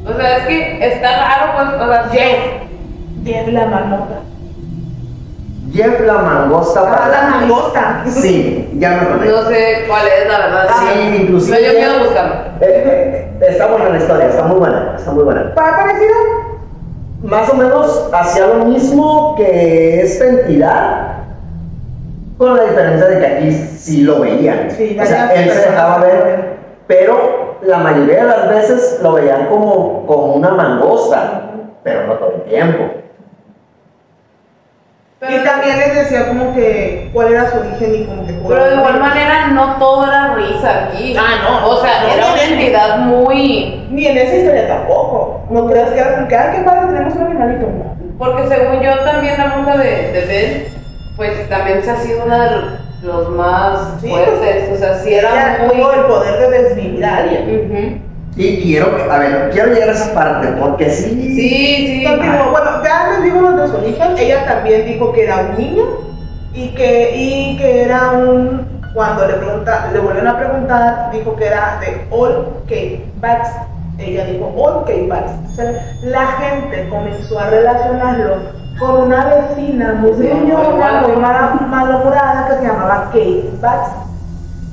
O sea, es que está raro, pues, o sea, Jeff. Jeff la marmota. Jeff la mangosta. Ah, para- la mangosta. Sí, ya me acordé. no sé cuál es, la verdad. Sí, inclusive- Me dio miedo buscarlo. Eh, eh, eh, está buena la historia, está muy buena, está muy buena. ¿Para parecido? Más o menos hacía lo mismo que esta entidad, con la diferencia de que aquí sí lo veían. Sí, o sea, él se dejaba lo ver. Pero la mayoría de las veces lo veían como, como una mangosta, pero no todo el tiempo. Pero, y también les decía como que cuál era su origen y como que pero de igual manera, no todo era risa aquí. Ah, no. O sea, No, era una entidad muy. Ni en esa historia tampoco. No creas que era como que, ay, qué padre, tenemos un animalito. Porque según yo, también la bruja de, de Bell, pues también se ha sido una de los más Sí, fuertes. O sea, sí Ella era muy. tuvo el poder de desvivir a alguien. Ujú. Y quiero, a ver, quiero llegar a esa parte, porque sí. Sí, sí. Continuó. Bueno, ya les digo los de su origen. Ella también dijo que era un niño y que, y que era un. Cuando le, pregunta, le volvieron a preguntar, dijo que era de All Cape Bats. Ella dijo All Cape Bats. O sea, la gente comenzó a relacionarlo con una vecina muy gruñona, muy que se llamaba Kate Bats.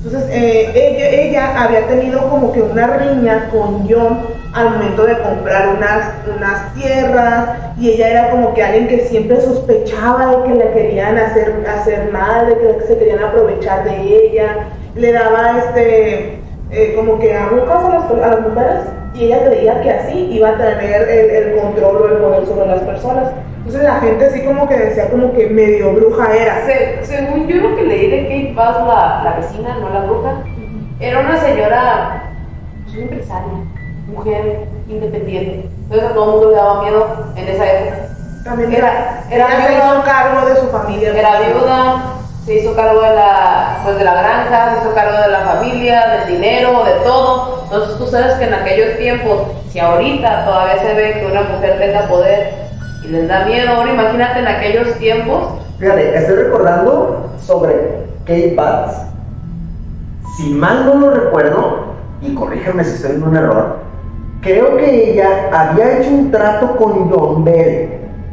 Entonces, eh, ella, ella había tenido como que una riña con John al momento de comprar unas, unas tierras y ella era como que alguien que siempre sospechaba de que le querían hacer, hacer mal, de que se querían aprovechar de ella, le daba este, eh, como que agujas a las, a las mujeres y ella creía que así iba a tener el, el control o el poder sobre las personas. Entonces la gente así como que decía como que medio bruja era. Se- según yo lo que leí de Kate Bass, la, la vecina, no la bruja, era una señora, pues, una empresaria, mujer independiente. Entonces a todo el mundo le daba miedo en esa época. También Era- era, era ella se viuda. hizo cargo de su familia. Era viuda, se hizo cargo de la, pues, de la granja, se hizo cargo de la familia, del dinero, de todo. Entonces tú sabes que en aquellos tiempos, si ahorita todavía se ve que una mujer tenga poder y les da miedo, ahora imagínate en aquellos tiempos, Fíjate, estoy recordando sobre Kate Batts. Si mal no lo recuerdo, y corrígeme si estoy en un error, creo que ella había hecho un trato con John Bell.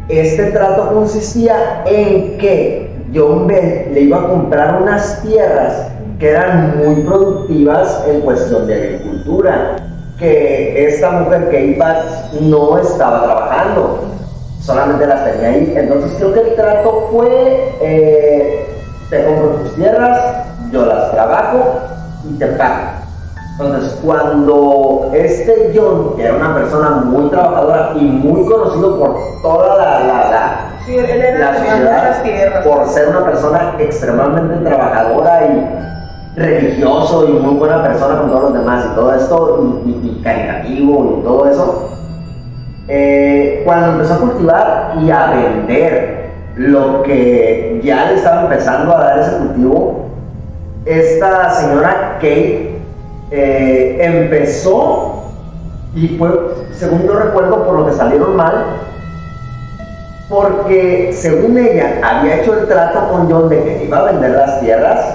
Este trato consistía en que John Bell le iba a comprar unas tierras que eran muy productivas en cuestión de agricultura, que esta mujer Kate Batts no estaba trabajando solamente las tenía ahí. Entonces creo que el trato fue, eh, te compro tus tierras, yo las trabajo y te pago. Entonces cuando este John, que era una persona muy trabajadora y muy conocido por toda la, la, la, Sí, él era la de sociedad, las tierras. por ser una persona extremadamente trabajadora y religioso y muy buena persona con todos los demás y todo esto, y, y- y caritativo y todo eso, eh, cuando empezó a cultivar y a vender lo que ya le estaba empezando a dar ese cultivo, esta señora Kate eh, empezó y fue, según yo recuerdo, por lo que salieron mal, porque según ella había hecho el trato con John de que iba a vender las tierras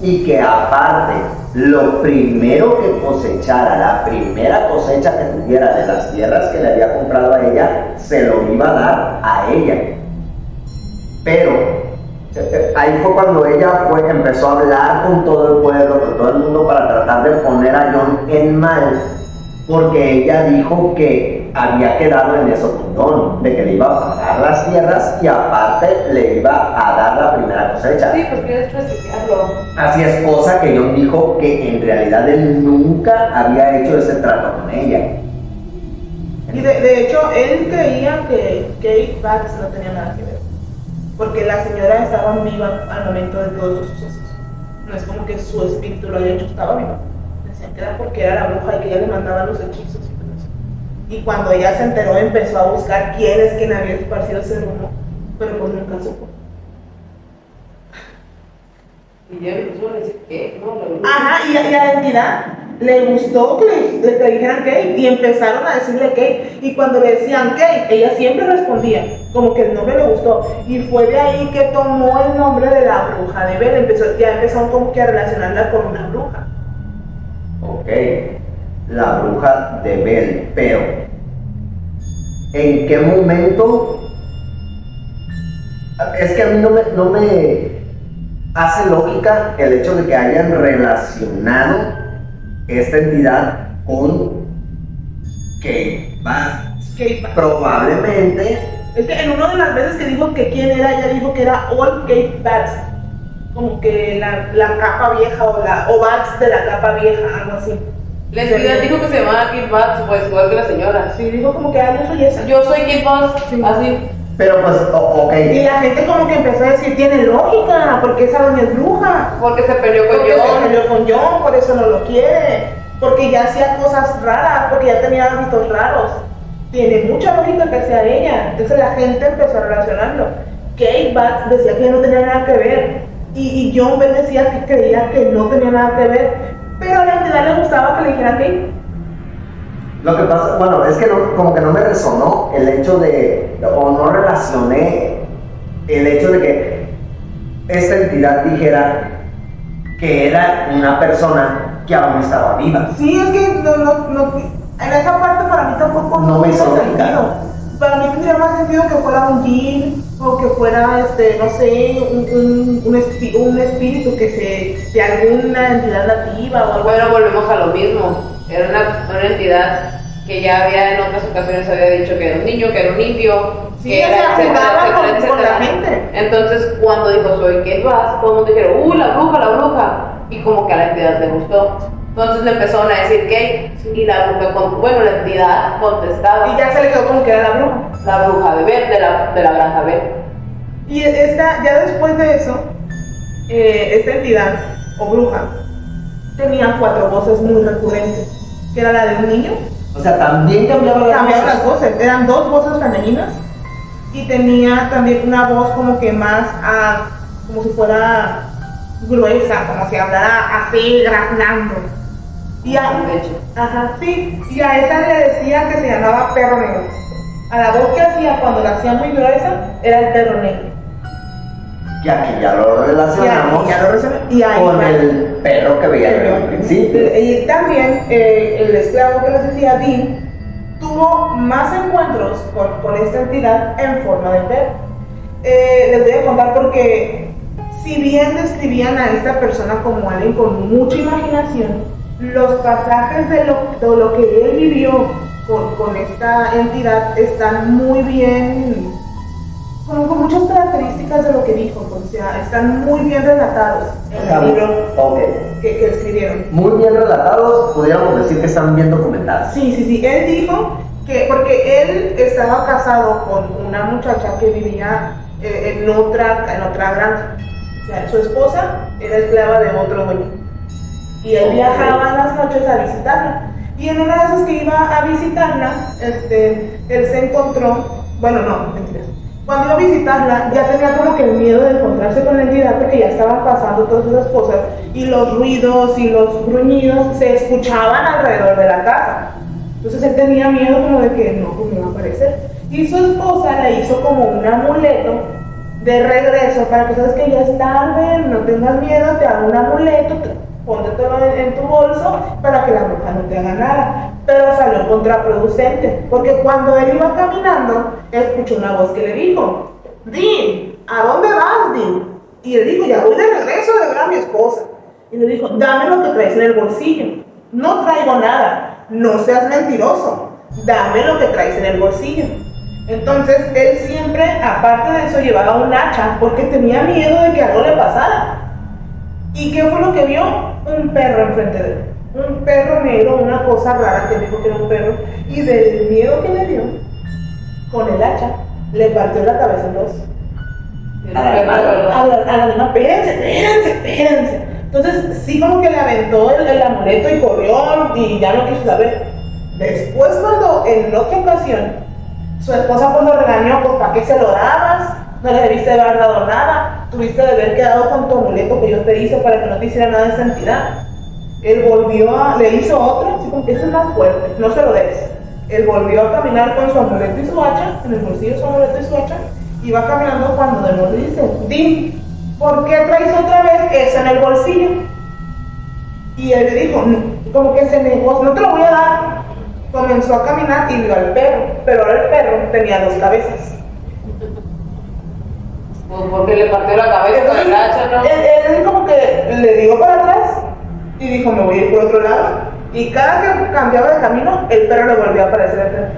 y que aparte lo primero que cosechara, la primera cosecha que tuviera de las tierras que le había comprado a ella, se lo iba a dar a ella. Pero ahí fue cuando ella fue, empezó a hablar con todo el pueblo, con todo el mundo para tratar de poner a John en mal, porque ella dijo que había quedado en eso con Don, de que le iba a pagar las tierras y aparte le iba a dar la primera cosecha. sí, quieres prestigiarlo. Así es, cosa que John dijo que en realidad él nunca había hecho ese trato con ella. Y de, de hecho, él creía que Kate Batts no tenía nada que ver. Porque la señora estaba viva al momento de todos los sucesos. No es como que su espíritu lo haya hecho, estaba viva. Decían que era porque era la bruja y que ella le mandaba los hechizos y cuando ella se enteró, empezó a buscar quién es quien había esparcido ese rumor. Pero pues nunca supo. Y yo empezó a decir que no. Ajá, y la entidad le gustó que le, le- dijeran Kate y empezaron a decirle Kate. Y cuando le decían Kate, ella siempre respondía, como que el nombre le gustó. Y fue de ahí que tomó el nombre de la bruja de Bell. Empezó, ya empezaron como que a relacionarla con una bruja. Ok, la bruja de Bell, pero ¿en qué momento? Es que a mí no me, no me hace lógica el hecho de que hayan relacionado esta entidad con Kate Bass. Kate Bass. Probablemente Es que en una de las veces que dijo que quién era, ella dijo que era All Kate Bats. Como que la, la capa vieja o la o Bats de la capa vieja, algo así. La entidad dijo que se llamaba Kid Bats, pues igual que la señora. Sí, dijo como que ah, yo soy esa. Yo soy Kid Bats, Sí. así. Pero pues, ok. Y la gente como que empezó a decir, tiene lógica, porque esa doña es bruja. Porque se peleó con Porque se John. peleó con John, por eso no lo quiere. Porque ya hacía cosas raras, porque ya tenía hábitos raros. Tiene mucha lógica que sea ella. Entonces la gente empezó a relacionarlo. Kate Batts decía que no tenía nada que ver. Y, y John Bell decía que creía que no tenía nada que ver. Pero a la entidad le gustaba que le dijeran Kate. Lo que pasa, bueno, es que no- como que no me resonó el hecho de, o no relacioné el hecho de que esta entidad dijera que era una persona que aún estaba viva. Sí, es que no, no, no, en esa parte para mí tampoco No me hizo sentido. Para mí tendría más sentido que fuera un jin o que fuera, este, no sé, un, un, un, espi- un espíritu que se, de alguna entidad nativa o algo Bueno, volvemos a lo mismo. Era una, una entidad que ya había en otras ocasiones había dicho que era un niño, que era un indio, Sí, que era etcétera, etcétera, con- la gente. Entonces, cuando dijo soy Kate Bass, todo el mundo dijeron, uh, la bruja, la bruja. Y como que a la entidad le gustó. Entonces le empezaron a decir Kate y la bruja, bueno, la entidad contestaba, Y ya se le quedó como que era la bruja. la bruja de Beth, de la, de la granja Beth. Y esta, ya después de eso, eh, esta entidad o bruja tenía cuatro voces muy recurrentes, que era la de un niño, O sea, también cambiaba la cambiaba voz. las voces, eran dos voces femeninas y tenía también una voz como que más, ah, como si fuera gruesa, como si hablara así, graznando. Y a, ajá, sí, y a esa le decía que se llamaba perro negro. A la voz que hacía cuando la hacía muy gruesa era el perro negro. Y aquí ya lo relacionamos ya lo relaciona- y ahí con el perro que veía el principio. Y también eh, el esclavo que les decía, Dean, tuvo más encuentros con, con esta entidad en forma de perro. Eh, les voy a contar porque si bien describían a esta persona como alguien con mucha imaginación, los pasajes de lo, de lo que él vivió con, con esta entidad están muy bien, con, con muchas características de lo que dijo, o sea, están muy bien relatados en el libro ok. que, que escribieron. Muy bien relatados, podríamos decir que están bien documentados. Sí, sí, sí. Él dijo que, porque él estaba casado con una muchacha que vivía eh, en, otra, en otra granja. O sea, su esposa era esclava de otro dueño. Y él viajaba en las noches a visitarla. Y en una de esas que iba a visitarla, este, él se encontró, bueno, no, mentiras. Cuando iba a visitarla, ya tenía como que el miedo de encontrarse con la entidad porque ya estaban pasando todas esas cosas y los ruidos y los gruñidos se escuchaban alrededor de la casa. Entonces él tenía miedo como de que no, pues iba a aparecer. Y su esposa le hizo como un amuleto de regreso para que sabes que ya es tarde, no tengas miedo, te hago un amuleto, póntetelo en, en tu bolso para que la bruja no te haga nada. Pero salió contraproducente, porque cuando él iba caminando, escuchó una voz que le dijo, Dean, ¿a dónde vas, Dean? Y él dijo, ya voy de regreso de ver a mi esposa. Y le dijo, dame lo que traes en el bolsillo. No traigo nada, no seas mentiroso, dame lo que traes en el bolsillo. Entonces él siempre, aparte de eso, llevaba un hacha porque tenía miedo de que algo le pasara. ¿Y qué fue lo que vio? Un perro enfrente de él. Un perro negro, una cosa rara que dijo que era un perro. Y del miedo que le dio, con el hacha, le partió la cabeza en dos. Y A la el perro, madre. ¿verdad? A la, a la misma, espérense, espérense, espérense. Entonces, sí, como que le aventó el, el amuleto y corrió y ya no quiso saber. Después, cuando en otra ocasión, su esposa pues lo regañó, pues ¿para qué se lo dabas? No le debiste haber dado nada. Tuviste de haber quedado con tu amuleto que yo te hice para que no te hiciera nada de esa entidad. Él volvió a, le hizo otro, ese es más fuerte, no se lo des. Él volvió a caminar con su amuleto y su hacha, en el bolsillo su amuleto y su hacha, y va caminando cuando de nuevo dice, Dim, ¿por qué traes otra vez eso en el bolsillo? Y él le dijo, como que se negó, no te lo voy a dar. Comenzó a caminar y vio al perro, pero ahora el perro tenía dos cabezas. Pues porque le partió la cabeza el hacha, ¿no? Él, él como que le dio para atrás y dijo, me voy a ir por otro lado. Y cada que cambiaba de camino, el perro le volvía a aparecer atrás.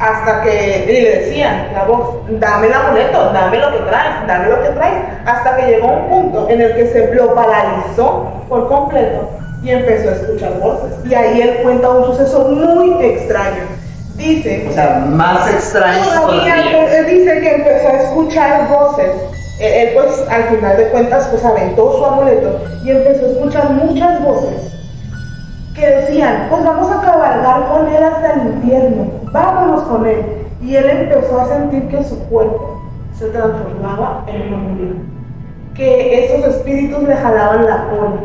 Hasta que y le decían la voz, dame el amuleto, dame lo que traes, dame lo que traes. Hasta que llegó un punto en el que se lo paralizó por completo y empezó a escuchar voces. Y ahí él cuenta un suceso muy extraño. Dice O sea, más extraño Todavía todavía. él dice que empezó a escuchar voces. Él, él, pues al final de cuentas pues aventó su amuleto y empezó a escuchar muchas voces que decían, pues vamos a cabalgar con él hasta el infierno, vámonos con él. Y él empezó a sentir que su cuerpo se transformaba en una mujer, que esos espíritus le jalaban la cola,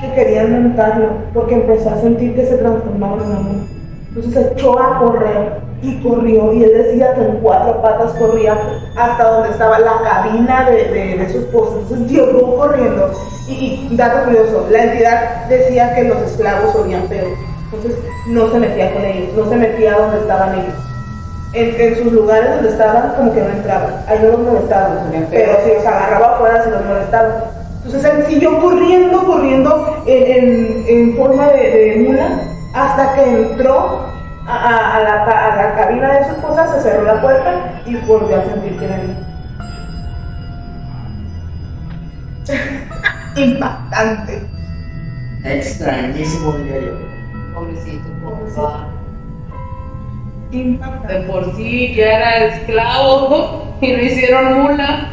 que querían montarlo, porque empezó a sentir que se transformaba en mujer. Entonces echó a correr y corrió y él decía que en cuatro patas corría hasta donde estaba la cabina de, de, de su esposa. Entonces llegó corriendo. Y, y dato curioso, la entidad decía que los esclavos olían peor. Entonces no se metía con ellos, no se metía donde estaban ellos. en, en sus lugares donde estaban, como que no entraban. Ahí no los molestaban. Pero feo. si los agarraba afuera, se los molestaban. Entonces él siguió corriendo, corriendo en, en- en forma de, de mula hasta que entró a, a- a la, ca- a la cabina de su esposa, se cerró la puerta y volvió a sentir que era él. Impactante. Extrañísimo, diría yo. Pobrecito, Pobrecito. papá. De Impactante. por sí ya era esclavo y lo hicieron mula.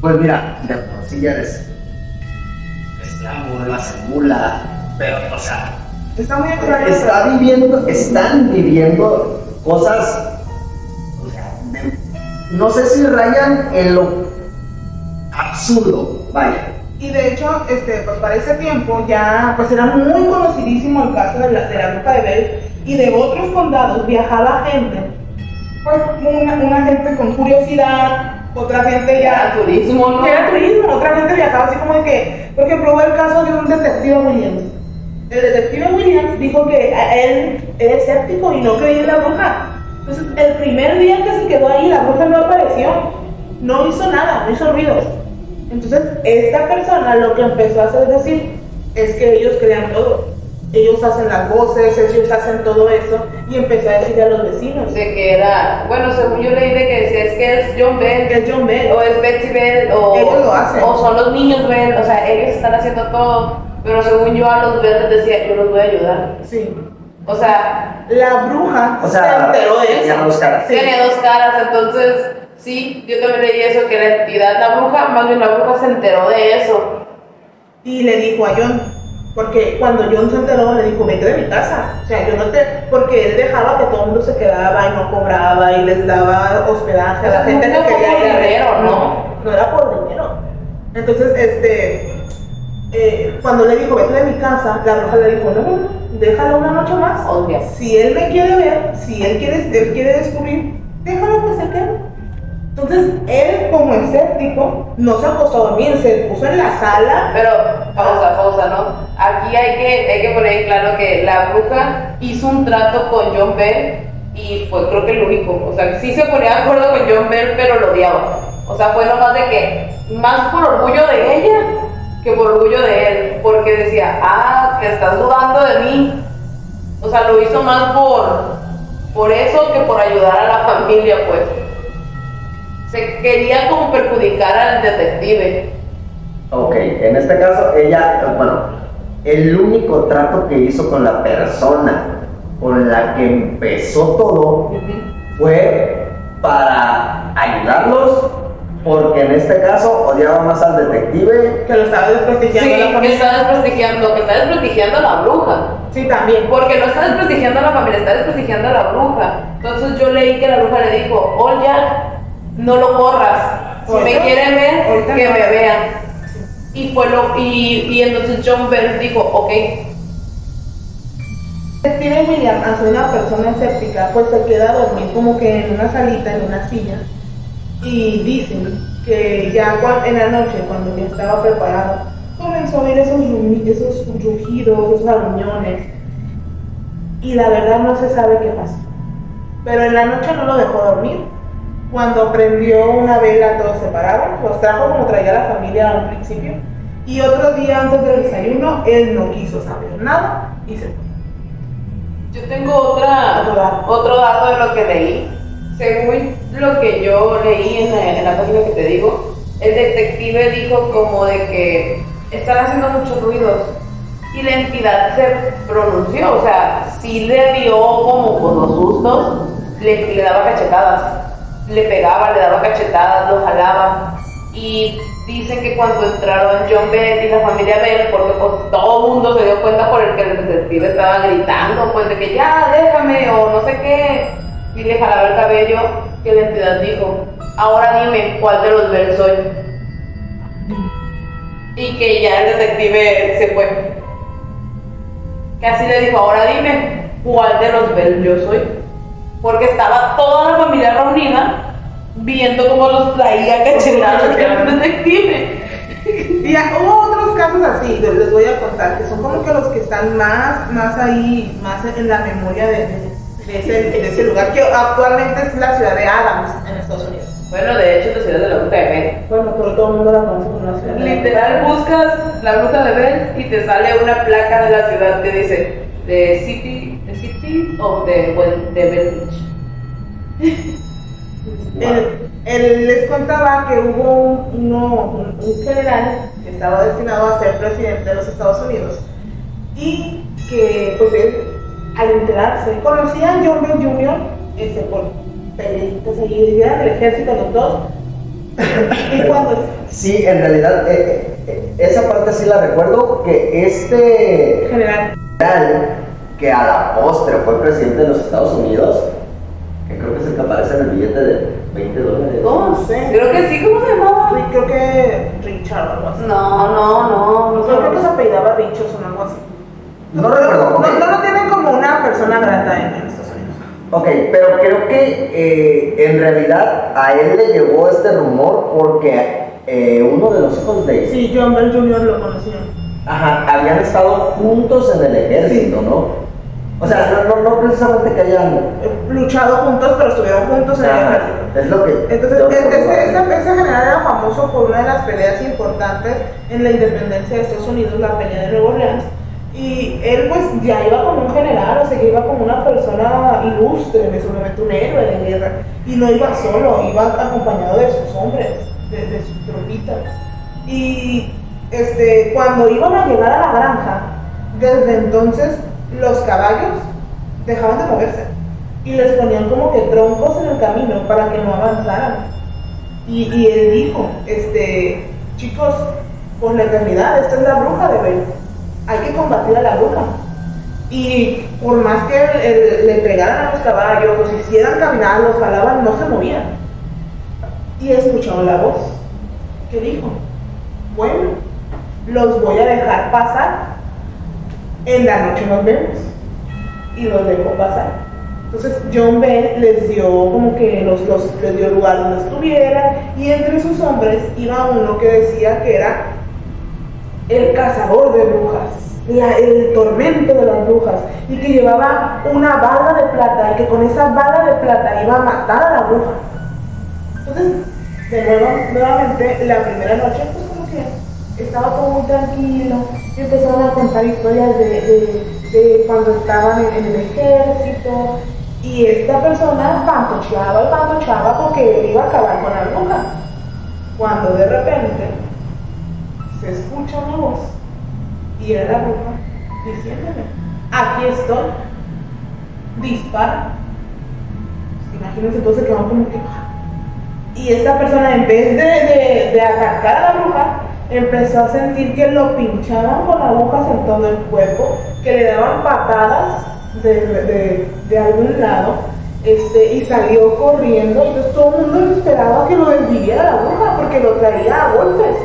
Pues mira, de por sí ya eres esclavo de la semula, pero, o sea, Está muy extraño. está pero- viviendo, están viviendo cosas, o sea, de- no sé si rayan en lo absurdo, vaya. Y de hecho, este, pues para ese tiempo ya pues era muy conocidísimo el caso de la, de la de Bell y de otros condados viajaba gente, pues una, una gente con curiosidad, otra gente ya... turismo, ¿no? era turismo, otra gente viajaba así como de que, por ejemplo, hubo el caso de un detective Williams. El detective Williams dijo que él era escéptico y no creía en la bruja. Entonces, el primer día que se quedó ahí, la bruja no apareció, no hizo nada, no hizo ruidos. Entonces, esta persona lo que empezó a hacer es decir, es que ellos crean todo. Ellos hacen las voces, ellos hacen todo eso, y empezó a decirle a los vecinos De que era, bueno, según yo leí de que decía, es que es John Bell, que es John Bell. o es Betsy Bell, o, Ellos lo hacen. o son los niños Bell, o sea, ellos están haciendo todo, pero según yo a los les decía, yo los voy a ayudar. Sí. O sea, La bruja O sea, se enteró de tenía eso. dos caras. Sí. tiene dos caras, entonces, sí, yo también leí eso, que la entidad, la bruja, más bien la bruja se enteró de eso. Y le dijo a John, porque cuando John se enteró, le dijo, vete de mi casa. O sea, yo no te. Porque él dejaba que todo el mundo se quedaba y no cobraba y les daba hospedaje a la O sea, gente no quería por dinero. No, no era por dinero. Entonces, este. Eh, cuando le dijo, vete de mi casa, la bruja le dijo, no, déjalo una noche más. Obvio. Si él me quiere ver, si él quiere, él quiere descubrir, déjalo que se quede. Entonces, él como escéptico, no se acostó a dormir, se puso en la sala Pero, pausa, pausa, ¿no? Aquí hay que, hay que poner en claro que la bruja hizo un trato con John Bell y fue creo que el único. O sea, sí se ponía de acuerdo con John Bell, pero lo odiaba. O sea, fue nomás de que, más por orgullo de ella que por orgullo de él. Porque decía, ah, que estás dudando de mí. O sea, lo hizo más por, por eso que por ayudar a la familia, pues. Se quería como perjudicar al detective. Ok, en este caso ella, bueno, el único trato que hizo con la persona con la que empezó todo fue para ayudarlos, porque en este caso odiaba más al detective. que lo estaba Sí, desprestigiando a la que está desprestigiando, que está desprestigiando a la bruja. Sí, también. Porque no está desprestigiando a la familia, está desprestigiando a la bruja. Entonces yo leí que la bruja le dijo, oh ya, no lo corras. Si me quieren ver, ahorita que no. me vean. Y fue lo, y, y entonces John Bell dijo, ok, Steven William, ser una persona escéptica, pues se queda a dormir como que en una salita, en una silla. Y dicen que ya en la noche, cuando ya estaba preparado, comenzó a oír esos, esos rugidos, esos arruñones. Y la verdad no se sabe qué pasó. Pero en la noche no lo dejó dormir. Cuando prendió una vela todos se pararon, los trajo como traía la familia a un principio. Y otro día antes del desayuno, él no quiso saber nada y se fue. Yo tengo otra, otro dato de lo que leí. Según lo que yo leí en la, página que te digo, el detective dijo como de que están haciendo muchos ruidos y la entidad se pronunció, o sea, sí le dio como por los sustos, le, daba cachetadas, le pegaba, le daba cachetadas, lo jalaba. Y dicen que cuando entraron John Bell y la familia Bell, porque pues todo el mundo se dio cuenta por el que el detective estaba gritando, pues de que ya déjame o no sé qué, y le jalaba el cabello, que la entidad dijo, ahora dime cuál de los Bell soy. Y que ya el detective se fue. Casi le dijo, ahora dime cuál de los Bell yo soy. Porque estaba toda la familia reunida viendo cómo los traía cachetadas el detective. Y hubo otros casos así, les les voy a contar, que son como que los que están más, más ahí, más en la memoria de, de de ese, de ese lugar, que actualmente es la ciudad de Adams, en Estados Unidos. Bueno, de hecho, la ciudad de la bruja de Bell. Bueno, pero todo el mundo la conoce como la ciudad de Literal, buscas la bruja de Bell y te sale una placa de la ciudad que dice The City, the city of the, well, the Bell Beach. Él, él les contaba que hubo un, uno- un- un general que estaba destinado a ser presidente de los Estados Unidos y que pues él al enterarse conocía a John Bell Jr. Este, por ahí eran del ejército los dos y cuando Sí, en realidad, eh, eh, esa parte sí la recuerdo, que este general general, que a la postre fue presidente de los Estados Unidos, que creo que es el que aparece en el billete de 20 dólares. ¿Cómo? sé. Creo que sí, ¿cómo se llamaba? Creo que Richard o algo así No, no, no. no yo creo que se apellidaba Richardson o algo así No recuerdo, no, ok. no lo tienen como una persona grata en, Estados Unidos Ok, pero creo que eh, en realidad a él le llegó este rumor porque eh, uno de los hijos de Sí, John Bell Jr. lo conocía. Ajá, habían estado juntos en el ejército, ¿no? O sea, no, no, no precisamente que hayan. Luchado juntos, pero estuvieron juntos en el ejército. es lo que. Entonces, e- recuerdo. ese- ese general era famoso por una de las peleas importantes en la independencia de Estados Unidos, la pelea de Nueva Orleans. Y él, pues, ya iba como un general, o sea, que iba como una persona ilustre, me solamente un héroe de guerra. Y no iba solo, iba acompañado de sus hombres, de, sus tropitas. Y este, cuando iban a llegar a la granja, desde entonces los caballos dejaban de moverse y les ponían como que troncos en el camino para que no avanzaran. Y, él dijo, este, chicos, por la eternidad, esta es la bruja de Bel. Hay que combatir a la bruja. Y por más que le pegaran a los caballos, los hicieran caminar, los jalaban, no se movían. Y escucharon la voz que dijo, bueno, los voy a dejar pasar. En la noche nos vemos. Y los dejó pasar. Entonces John Bell les dio como que los, los, les dio lugar donde estuvieran y entre sus hombres iba uno que decía que era el cazador de brujas, el tormento de las brujas y que llevaba una bala de plata y que con esa bala de plata iba a matar a la bruja. Entonces, de nuevo, nuevamente, la primera noche, pues como que estaba todo muy tranquilo y empezaron a contar historias de, de- cuando estaban en, el ejército y esta persona pantocheaba y pantocheaba porque iba a acabar con la bruja. Cuando de repente se escucha una voz y era la bruja diciéndole, aquí estoy, dispara. Imagínense entonces que van como que... Y esta persona en vez de, de- a la bruja, empezó a sentir que lo pinchaban con agujas en todo el cuerpo, que le daban patadas de, de- de algún lado, este, y salió corriendo, entonces todo el mundo esperaba que lo desviviera la bruja, porque lo traía a golpes.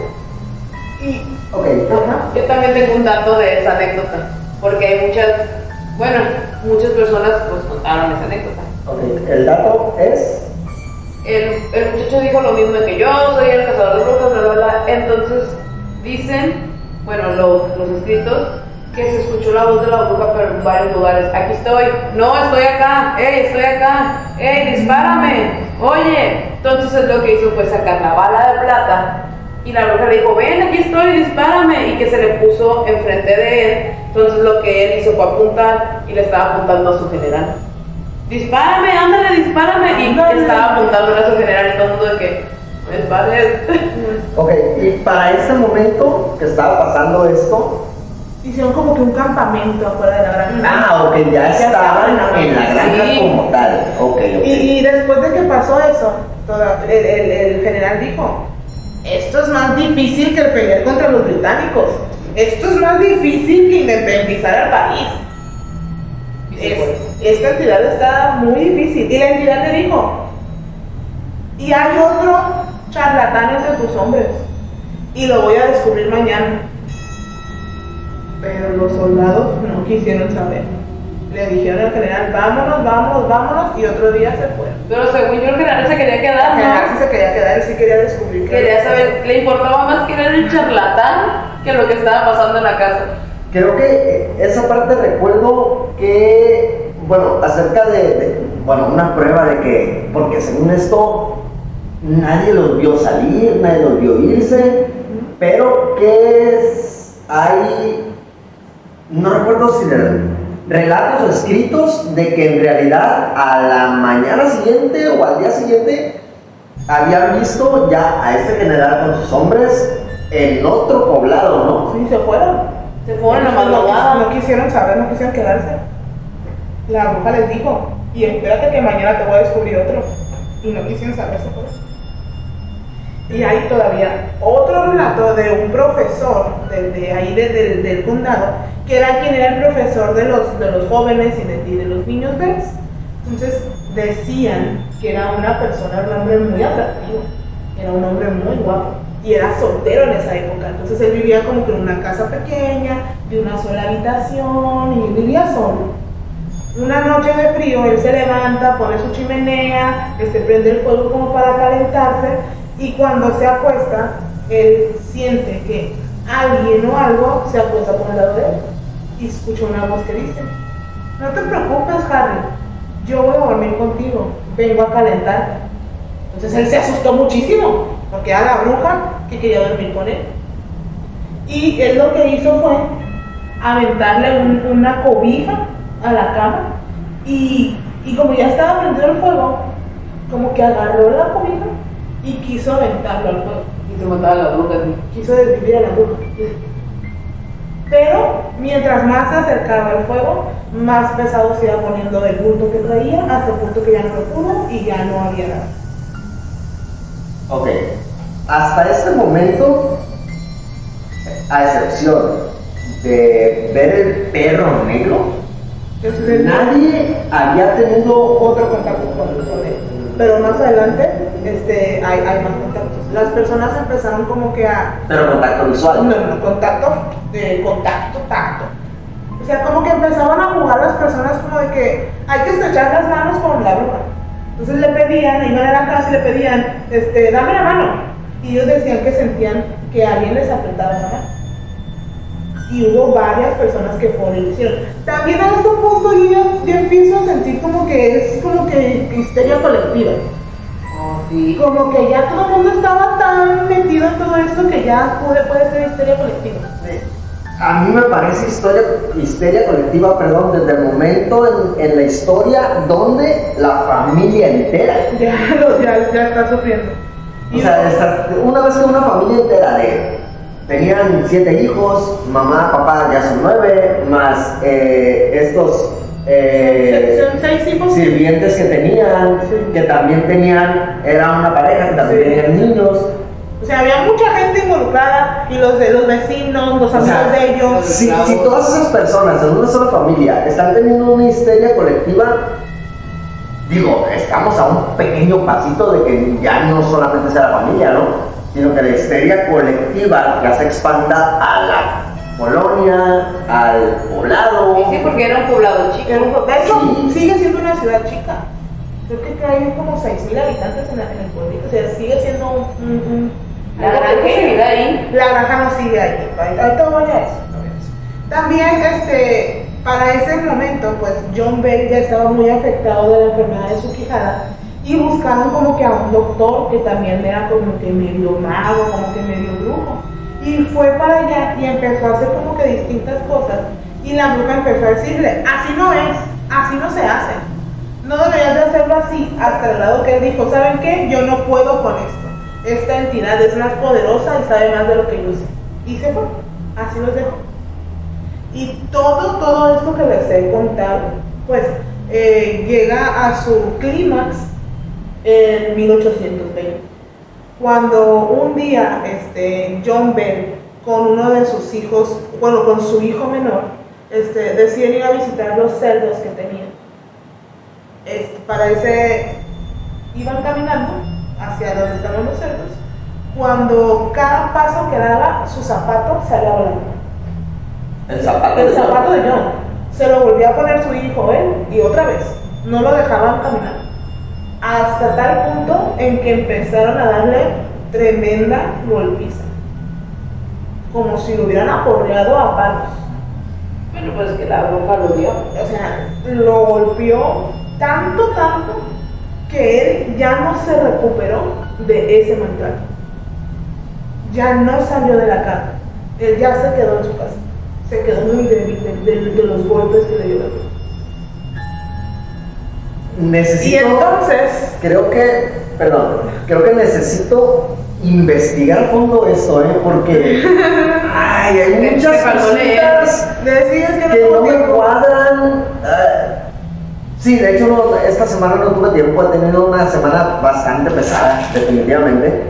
Y, Ok, ajá, Yo también tengo un dato de esa anécdota, porque hay muchas, bueno, muchas personas pues contaron esa anécdota. ok. El dato es. El, el muchacho dijo lo mismo que yo, soy el cazador de brujas, bla, bla, bla. Entonces dicen, bueno, lo- los escritos, que se escuchó la voz de la bruja, pero en varios lugares. Aquí estoy, no, estoy acá, hey, estoy acá, hey, dispárame, oye. Entonces es lo que hizo fue sacar la bala de plata y la bruja le dijo, ven, aquí estoy, dispárame, y que se le puso enfrente de él. Entonces lo que él hizo fue apuntar y le estaba apuntando a su general. Dispárame, ándale, dispárame. Y Ándale. estaba apuntando a su general y todo el mundo de que. Ok, y para ese momento que estaba pasando esto. hicieron como que un campamento afuera de la granja. Ah, ok, ya estaban en la granja Sí. como tal. Ok, ok. Y, y después de que pasó eso, toda- el, el- el general dijo, esto es más difícil que el pelear contra los británicos. Esto es más difícil que independizar al país. Es- esta entidad está muy difícil. Y la entidad le dijo, y hay otro charlatán entre tus hombres. Y lo voy a descubrir mañana. Pero los soldados no quisieron saber. Le dijeron al general, vámonos, vámonos, vámonos. Y otro día se fue. Pero según yo el general se quería El quedar, general sí ¿no? se quería quedar, él sí quería descubrir. Quería saber, le importaba más que era el charlatán que lo que estaba pasando en la casa. Creo que eh, esa parte recuerdo que bueno, acerca de, de, bueno, una prueba de que, porque según esto, nadie los vio salir, nadie los vio irse, pero que es, hay, no recuerdo si de relatos o escritos de que en realidad a la mañana siguiente o al día siguiente habían visto ya a este general con sus hombres en otro poblado, ¿no? Sí, se fueron. Se fueron a No, madrugada. no quisieron saber, no quisieron quedarse. La bruja les dijo, y espérate que mañana te voy a descubrir otro. Y no quisieron saberse por eso. Y hay todavía otro relato de un profesor de, de ahí de- del- condado, que era quien era el profesor de los, de los jóvenes y de, y de los niños bebés. Entonces decían que era una persona, un hombre muy atractivo, era un hombre muy guapo y era soltero en esa época. Entonces él vivía como que en una casa pequeña, de una sola habitación y vivía solo. Una noche de frío, él se levanta, pone su chimenea, este, prende el fuego como para calentarse y cuando se acuesta, él siente que alguien o algo se acuesta por el lado de él y escucha una voz que dice, no te preocupes Harry, yo voy a dormir contigo, vengo a calentar. Entonces él se asustó muchísimo, porque era la bruja que quería dormir con él. Y él lo que hizo fue aventarle un- una cobija a la cama y, y como ya estaba prendido el fuego, como que agarró la cobija y quiso aventarlo al fuego, Y se mataba la bruja así. quiso desvivir a la bruja. Pero mientras más se acercaba el fuego, más pesado se iba poniendo el bulto que traía, hasta el punto que ya no lo pudo y ya no había nada. Ok, hasta este momento, a excepción de ver el perro negro, Entonces, nadie había tenido otro contacto con, con él. Pero más adelante este, hay, hay más contactos. Las personas empezaron como que a... pero contacto No, visual. no, contacto, de contacto, tacto. O sea, como que empezaban a jugar las personas como de que hay que estrechar las manos con la bruja. Entonces le pedían, iban a la casa y le pedían, este, dame la mano. Y ellos decían que sentían que alguien les apretaba la mano. Y hubo varias personas que fueron hicieron. También a este punto yo ya empiezo a sentir como que es como que histeria colectiva. Oh, sí. Como que ya todo el mundo estaba tan metido en todo esto que ya puede, puede ser histeria colectiva. A mí me parece historia, histeria colectiva, perdón, desde el momento en, en la historia donde la familia entera, Ya, ya, ya está sufriendo. o sea, esta- una vez que una familia entera de, tenían siete hijos, mamá, papá ya son nueve, más eh, estos eh, son seis hijos. sirvientes que tenían, Sí. que también tenían, era una pareja que también Sí. tenían niños. O sea, había mucha gente involucrada y los de los vecinos, los O amigos sea, de ellos. Si, si todas esas personas en una sola familia están teniendo una histeria colectiva, digo, estamos a un pequeño pasito de que ya no solamente sea la familia, ¿no? Sino que la histeria colectiva ya se expanda a la colonia, al poblado. Sí, porque era un poblado chico. De hecho, Sí. sigue siendo una ciudad chica. Creo que hay como 6.000 habitantes en, la- en el pueblito. O sea, sigue siendo un. un- un- La granja vive ahí. La granja no sigue ahí. Ahorita voy a eso. También, este, para ese momento, pues John Bell ya estaba muy afectado de la enfermedad de su quijada y buscaron como que a un doctor que también era como que medio mago, como que medio brujo. Y fue para allá y empezó a hacer como que distintas cosas. Y la bruja empezó a decirle, así no es, así no se hace. No deberías de hacerlo así, hasta el lado que él dijo, ¿saben qué? Yo no puedo con esto. Esta entidad es más poderosa y sabe más de lo que yo sé. Y se fue, así los dejó. Y todo, todo esto que les he contado, pues eh, llega a su clímax en 1820. Cuando un día este, John Bell, con uno de sus hijos, bueno, con su hijo menor, este, deciden ir a visitar los cerdos que tenían. Este, para ese, iban caminando hacia donde estaban los cerdos, cuando cada paso que daba, su zapato salía volando. El zapato. El zapato de John. Se lo volvió a poner su hijo él y otra vez. No lo dejaban caminar. Hasta tal punto en que empezaron a darle tremenda golpiza. Como si lo hubieran aporreado a palos. Bueno, pues es que la bruja lo dio. O sea, lo golpeó tanto, tanto, que él ya no se recuperó de ese maltrato. Ya no salió de la cama. Él ya se quedó en su casa. Se quedó muy débil de, de- de los golpes que le dio la bruja. Y Necesito. entonces, Creo que. Perdón. Creo que necesito investigar a fondo esto, ¿eh? Porque. Ay, hay muchas cositas que no me cuadran. Sí, de hecho, no, esta semana no tuve tiempo. He tenido una semana bastante pesada, definitivamente.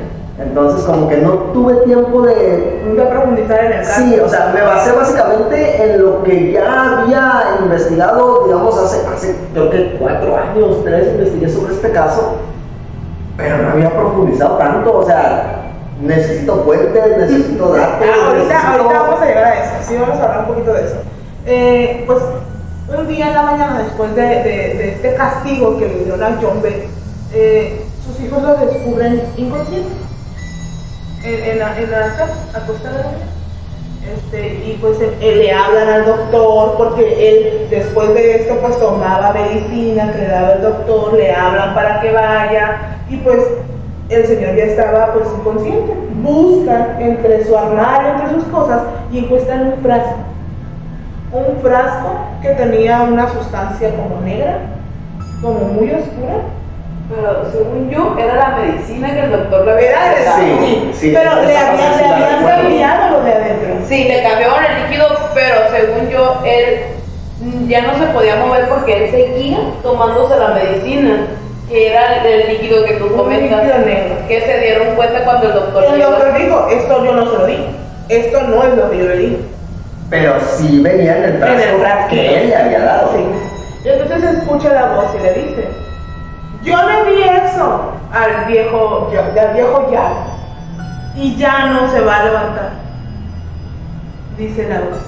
Entonces, como que no tuve tiempo de Nunca profundizar en el caso. Sí, o sea, me basé básicamente en lo que ya había investigado, digamos, hace, hace creo que cuatro años, tres, investigué sobre este caso, pero no había profundizado tanto, o sea, necesito fuentes, necesito datos. Ah, ahorita, necesito- ahorita vamos a llegar a eso, sí vamos a hablar un poquito de eso. Eh, pues un día en la mañana, después de, de- de este castigo que le dieron a John Bell, eh, sus hijos lo descubren inconsciente en, en la, en la cama, acostada. Este, y pues le hablan al doctor porque él después de esto pues tomaba medicina que le daba el doctor, le hablan para que vaya y pues el señor ya estaba pues inconsciente. Buscan entre su armario, entre sus cosas y encuentran un frasco. Un frasco que tenía una sustancia como negra, como muy oscura. Pero según yo, era la medicina que el doctor le había Era de recetado. Sí, sí, pero le habían, le cambiado lo de adentro. Sí, le cambiaron el líquido, pero según yo, él mm, ya no se podía mover porque él seguía tomándose la medicina, que era el, el líquido que tú comentas, líquido negro. que se dieron cuenta cuando el doctor El doctor dijo, esto yo no se lo di, esto no es lo que yo le di. Pero sí venía en el frasco. que él le había dado. Sí. Y entonces escucha la voz y le dice, yo le di eso al viejo, al viejo ya, y ya no se va a levantar, dice la voz.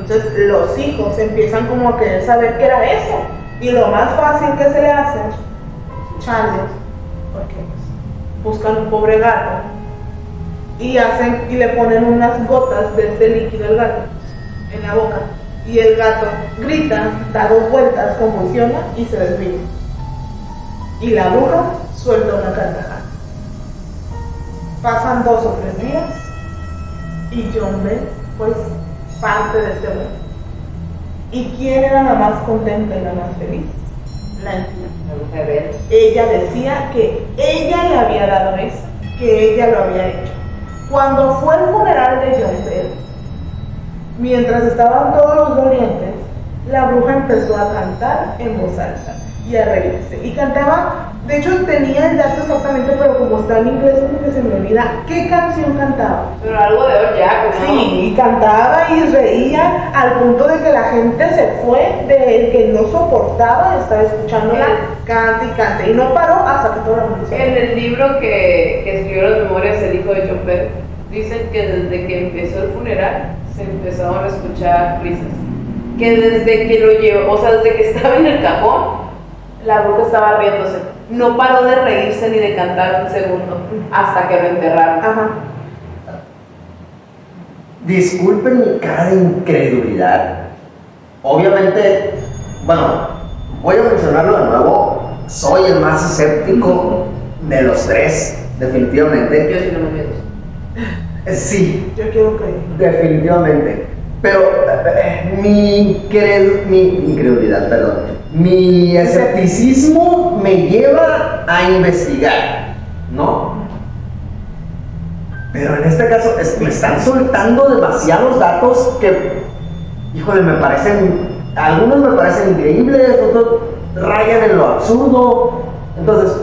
Entonces los hijos empiezan como a querer saber qué era eso, y lo más fácil que se le hace es echarle, porque buscan un pobre gato, y hacen y le ponen unas gotas de este líquido al gato en la boca. Y el gato grita, da dos vueltas, convulsiona y se desvive. Y la bruja suelta una carcajada. Pasan dos o tres días y John ve pues parte de este mundo. ¿Y quién era la más contenta y la más feliz? La Bell. Ella decía que ella le había dado eso, que ella lo había hecho. Cuando fue el funeral de John Bell, mientras estaban todos los dolientes, la bruja empezó a cantar en voz alta y a reírse. Y cantaba, de hecho tenía el dato exactamente, pero como está en inglés, como que se me olvida qué canción cantaba. Pero algo de Jack, ¿no? Sí, y cantaba y reía al punto de que la gente se fue del que no soportaba estar escuchándola, canta y canta. Y no paró hasta que el mundo se En el libro que, que escribió las memorias del hijo de John Bell, dicen que desde que empezó el funeral se empezaron a escuchar risas. Que desde que lo llevó, o sea, desde que estaba en el cajón, la bruja estaba riéndose. No paró de reírse ni de cantar un segundo hasta que lo enterraron. Ajá. Disculpen mi cara de incredulidad. Obviamente, bueno, voy a mencionarlo de nuevo. Soy el más escéptico de los tres, definitivamente. Yo sí no me miedo. Eh, Sí, Yo quiero creer. definitivamente. Pero eh, mi, cred- mi incredulidad, perdón, mi escepticismo me lleva a investigar, ¿no? Pero en este caso es- me están soltando demasiados datos que, híjole, me parecen, algunos me parecen increíbles, otros rayan en lo absurdo. Entonces,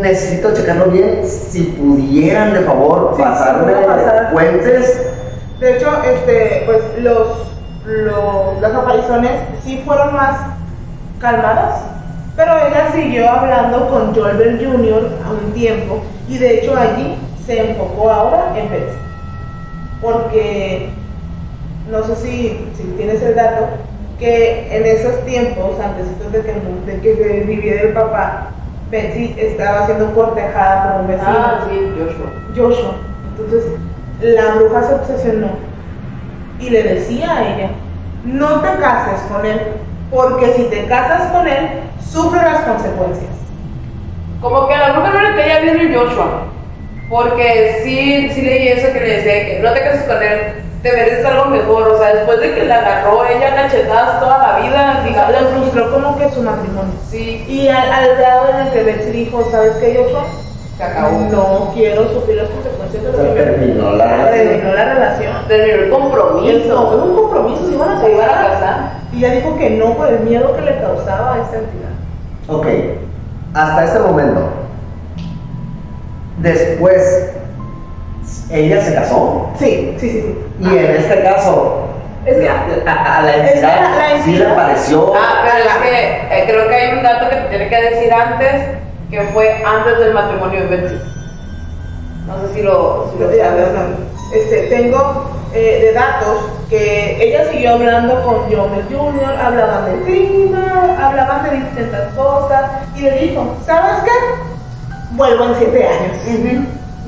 necesito checarlo bien. Si pudieran, de favor, Sí, pasarme pasar. fuentes. De hecho, este, pues los, los- las apariciones sí fueron más calmadas, pero ella siguió hablando con Joel Jr. a un tiempo y de hecho allí se enfocó ahora en Betsy. Porque no sé si, si tienes el dato, que en esos tiempos, antes de que, de que viviera el papá, Betsy estaba siendo cortejada por un vecino. Ah, sí, Joshua. Joshua. Entonces, la bruja se obsesionó y le decía a ella, no te cases con él, porque si te casas con él, sufre las consecuencias. Como que a la bruja no le caía bien el Joshua. Porque sí, sí leí eso que le decía que no te cases con él, te mereces algo mejor. O sea, después de que la agarró ella cachetadas toda la vida, Le digamos. frustró como que su matrimonio. Sí, Y al, al grado en el que Betsy dijo, ¿sabes qué, Joshua? Se acabó. No quiero sufrir las consecuencias de lo que terminó la terminó relación. la relación. Terminó el compromiso. fue un compromiso, se iban a Se iban a casar. Y ella dijo que no por el miedo que le causaba a esta entidad. Ok, hasta este momento. Después, ella se casó. Sí, sí, sí. sí. Y en este caso, Es que- a, a- a la Es que entidad, la- la sí le entidad- pareció. Ah, pero es que eh, creo que hay un dato que te tiene que decir antes, que fue antes del matrimonio de Betsy. No sé si lo, si lo Ya, sabes. ya. Este, tengo eh, de datos que ella siguió hablando con John Jr., hablaban del clima, hablaban de distintas cosas, y le dijo, ¿sabes qué? Vuelvo en siete años.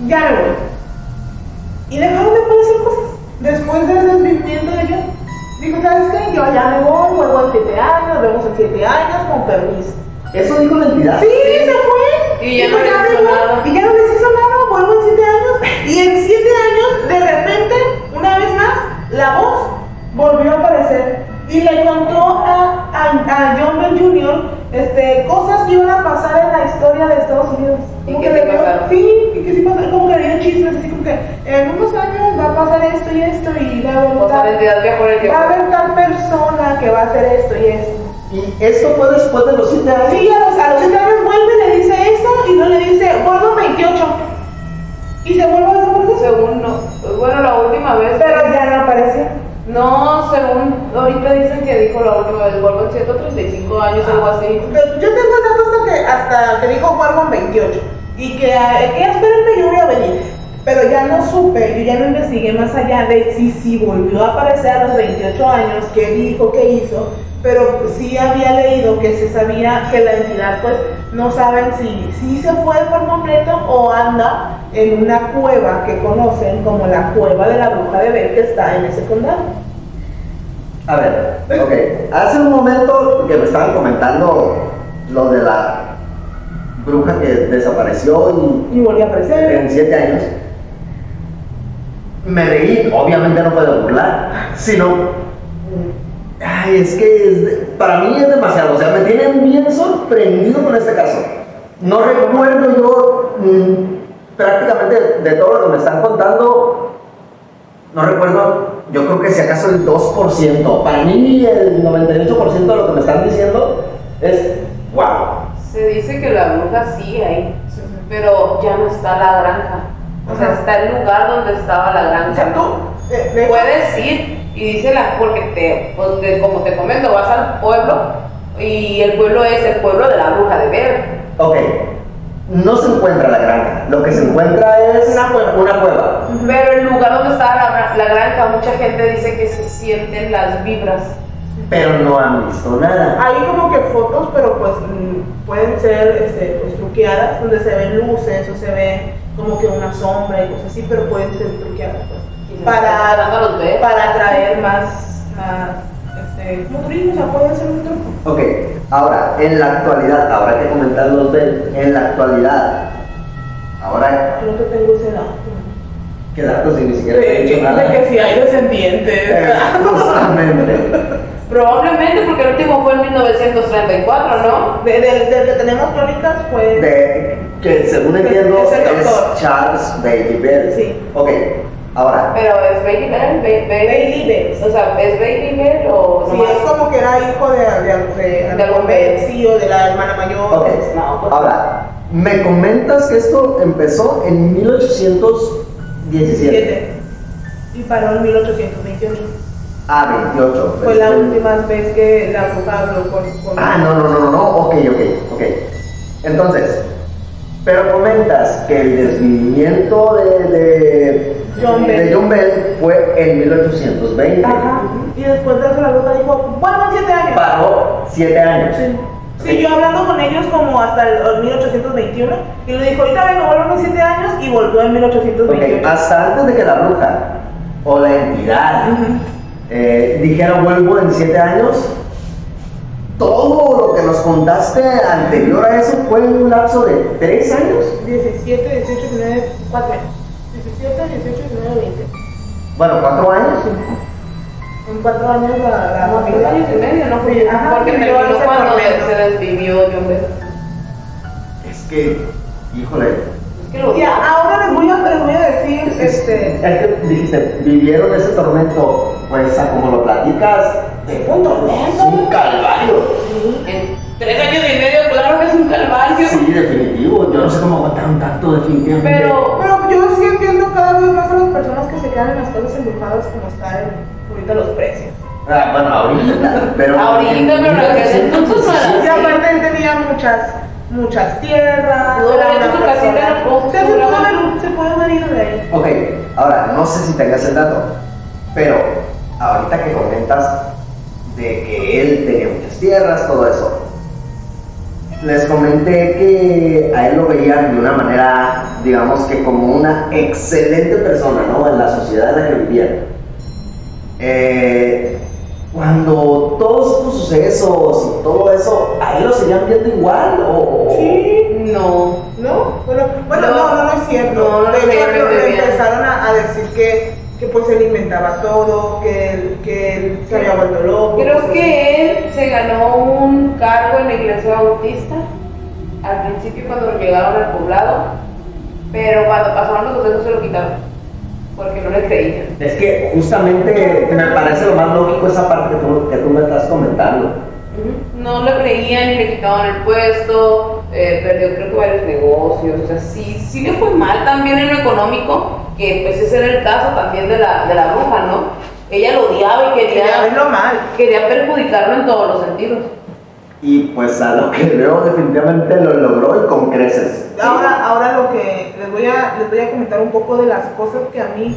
Ya me voy. Y dejaron de poder hacer cosas. Después del desvivimiento de John, dijo, ¿sabes qué? Yo ya me voy, vuelvo en siete años, nos vemos en siete años, con permiso. Eso dijo la entidad. Sí, se fue. Y ya no les me hizo voy. nada. Y ya no les hizo nada, vuelvo en siete años. Y en siete años, de repente, una vez más, la voz volvió a aparecer. Y le contó a, a, a John Bell Jr. Este, cosas que iban a pasar en la historia de Estados Unidos. ¿Y que le pasaron? Sí, y que sí pasaron, como que le dio chismes, así como que en unos años va a pasar esto y esto, y va a haber O sea, la va a haber tal persona que va a hacer esto y esto. Y esto fue después de los siete años. Sí, a los, a los siete años vuelve, le dice eso y no le dice, en 28. Y se vuelve a desaparecer. Según no. Bueno, la última vez. Pero ya no aparece. No, según ahorita dicen que dijo la última vez, vuelvo en 135 años, algo así. Yo tengo datos hasta que, hasta que dijo vuelvo en 28. Y que, que espérenme, yo voy a venir. Pero ya no supe, yo ya no investigué más allá de si, si volvió a aparecer a los 28 años, qué dijo, qué hizo. Pero sí había leído que se sabía que la entidad, pues, no saben si, si se fue por completo o anda en una cueva que conocen como la cueva de la bruja de Bel que está en ese condado. A ver, ok. Hace un momento que me estaban comentando lo de la bruja que desapareció y Y volvió a aparecer. en siete años. Me reí, obviamente no puedo burlar, sino. Ay, es que es de- para mí es demasiado, o sea, me tienen bien sorprendido con este caso. No recuerdo yo mm, prácticamente de todo lo que me están contando, no recuerdo, yo creo que si acaso el 2%. Para mí el 98% de lo que me están diciendo es, wow. Se dice que la bruja sigue ahí, pero ya no está la granja. O sea, está el lugar donde estaba la granja. O sea, tú, eh, de Puedes ir y dice la, porque te, pues, te- como te comento, vas al pueblo y el pueblo es el pueblo de la bruja de Ver. Ok, no se encuentra la granja, lo que se encuentra es Una cueva. Una cueva. Pero el lugar donde estaba la, la granja, mucha gente dice que se sienten las vibras. Pero no han visto nada. Hay como que fotos, pero pues mm, pueden ser este, pues, truqueadas, donde se ven luces o se ve como que una sombra y cosas así, pero pueden ser truqueadas pues, para, para atraer más, más este, turismo, o sea, pueden ser un truco. Ok, ahora, en la actualidad, ahora que comentar los de, en la actualidad, ahora, Creo que tengo ese dato. ¿qué datos y ni siquiera te he De dicho que, nada? de que si hay descendientes. Eh, justamente. Probablemente porque el último fue en 1934, ¿no? De- del, del que tenemos crónicas, pues. De, que según entiendo Es el es doctor. Charles Bailey Bell. Sí. Ok, ahora, Pero es Bailey Bell, Ba- Ba- Bailey Bell. O sea, ¿es Bailey Bell o Sí, nomás? es como que era hijo de, de, de, De algún bebé. sí, o de la hermana mayor. ok, No, pues- ahora, me comentas que esto empezó en 1817. Siete. Y paró en 1828. Ah, 28. Fue la última vez que la bruja habló con. con- Ah, no, no, no, no, no, ok, ok, ok. Entonces, pero comentas que el desvivimiento de, de, John de Bell. John Bell fue en 1820. Ajá. Y después de eso la bruja dijo, bueno, siete años. Paró siete años. Sí. Siguió hablando con ellos como hasta el, el 1821 y le dijo, ahorita vengo, vuelvo en 7 años y volvió en Ok, 1828. hasta antes de que la bruja o la entidad eh, dijera vuelvo en siete años, todo lo que nos contaste anterior a eso fue en un lapso de tres años. 17, 18, 19, 4 años. 17, 18, 19, 20. Bueno, cuatro años. En 4 años la, Como tres años y medio, ¿no? Sí, ajá, Porque sí, yo terminó cuando se desvivió Bell. Es que, híjole, Es que lo Ya, ahora les voy a, les voy a decir, este, es que dijiste, vivieron ese tormento, pues a como lo platicas, fue un tormento. es un calvario. En tres años y medio, claro que es un calvario. Sí, definitivo. Yo no sé cómo aguantaron tanto, definitivamente. Pero, Pero yo sí entiendo cada vez más a las personas que se quedan en las casas embrujadas como están ahorita los precios. Ah, bueno, ahorita, pero. Ahorita, pero entonces no era Y aparte él tenía muchas, muchas tierras. Una su casita Se se puede haber ido de ahí. Ok, ahora, no sé si tengas el dato, pero ahorita que comentas de que él tenía muchas tierras, todo eso, les comenté que a él lo veían de una manera, digamos que como una excelente persona, ¿no? En la sociedad en la que vivían. Eh, cuando todos estos sucesos y todo eso, ¿a él lo seguían viendo igual? ¿O, Sí. no. ¿No? Bueno, bueno No. no, no, es cierto. No, no de hecho, empezaron a, a decir que, que pues él inventaba todo, que él, que él se había vuelto loco. Creo cosas que él se ganó un cargo en la iglesia bautista al principio cuando llegaron al poblado, pero cuando pasaron los sucesos se lo quitaron porque no le creían. Es que justamente me parece lo más lógico esa parte que tú, que tú me estás comentando. No le creían y le quitaban el puesto, eh, perdió creo que varios negocios, o sea, sí, sí le fue mal también en lo económico, que pues ese era el caso también de la, de la bruja, ¿no? Ella lo odiaba y quería, verlo mal. quería perjudicarlo en todos los sentidos. Y pues a lo que veo definitivamente lo logró y con creces. Ahora, ahora lo que les voy a les voy a comentar un poco de las cosas que a mí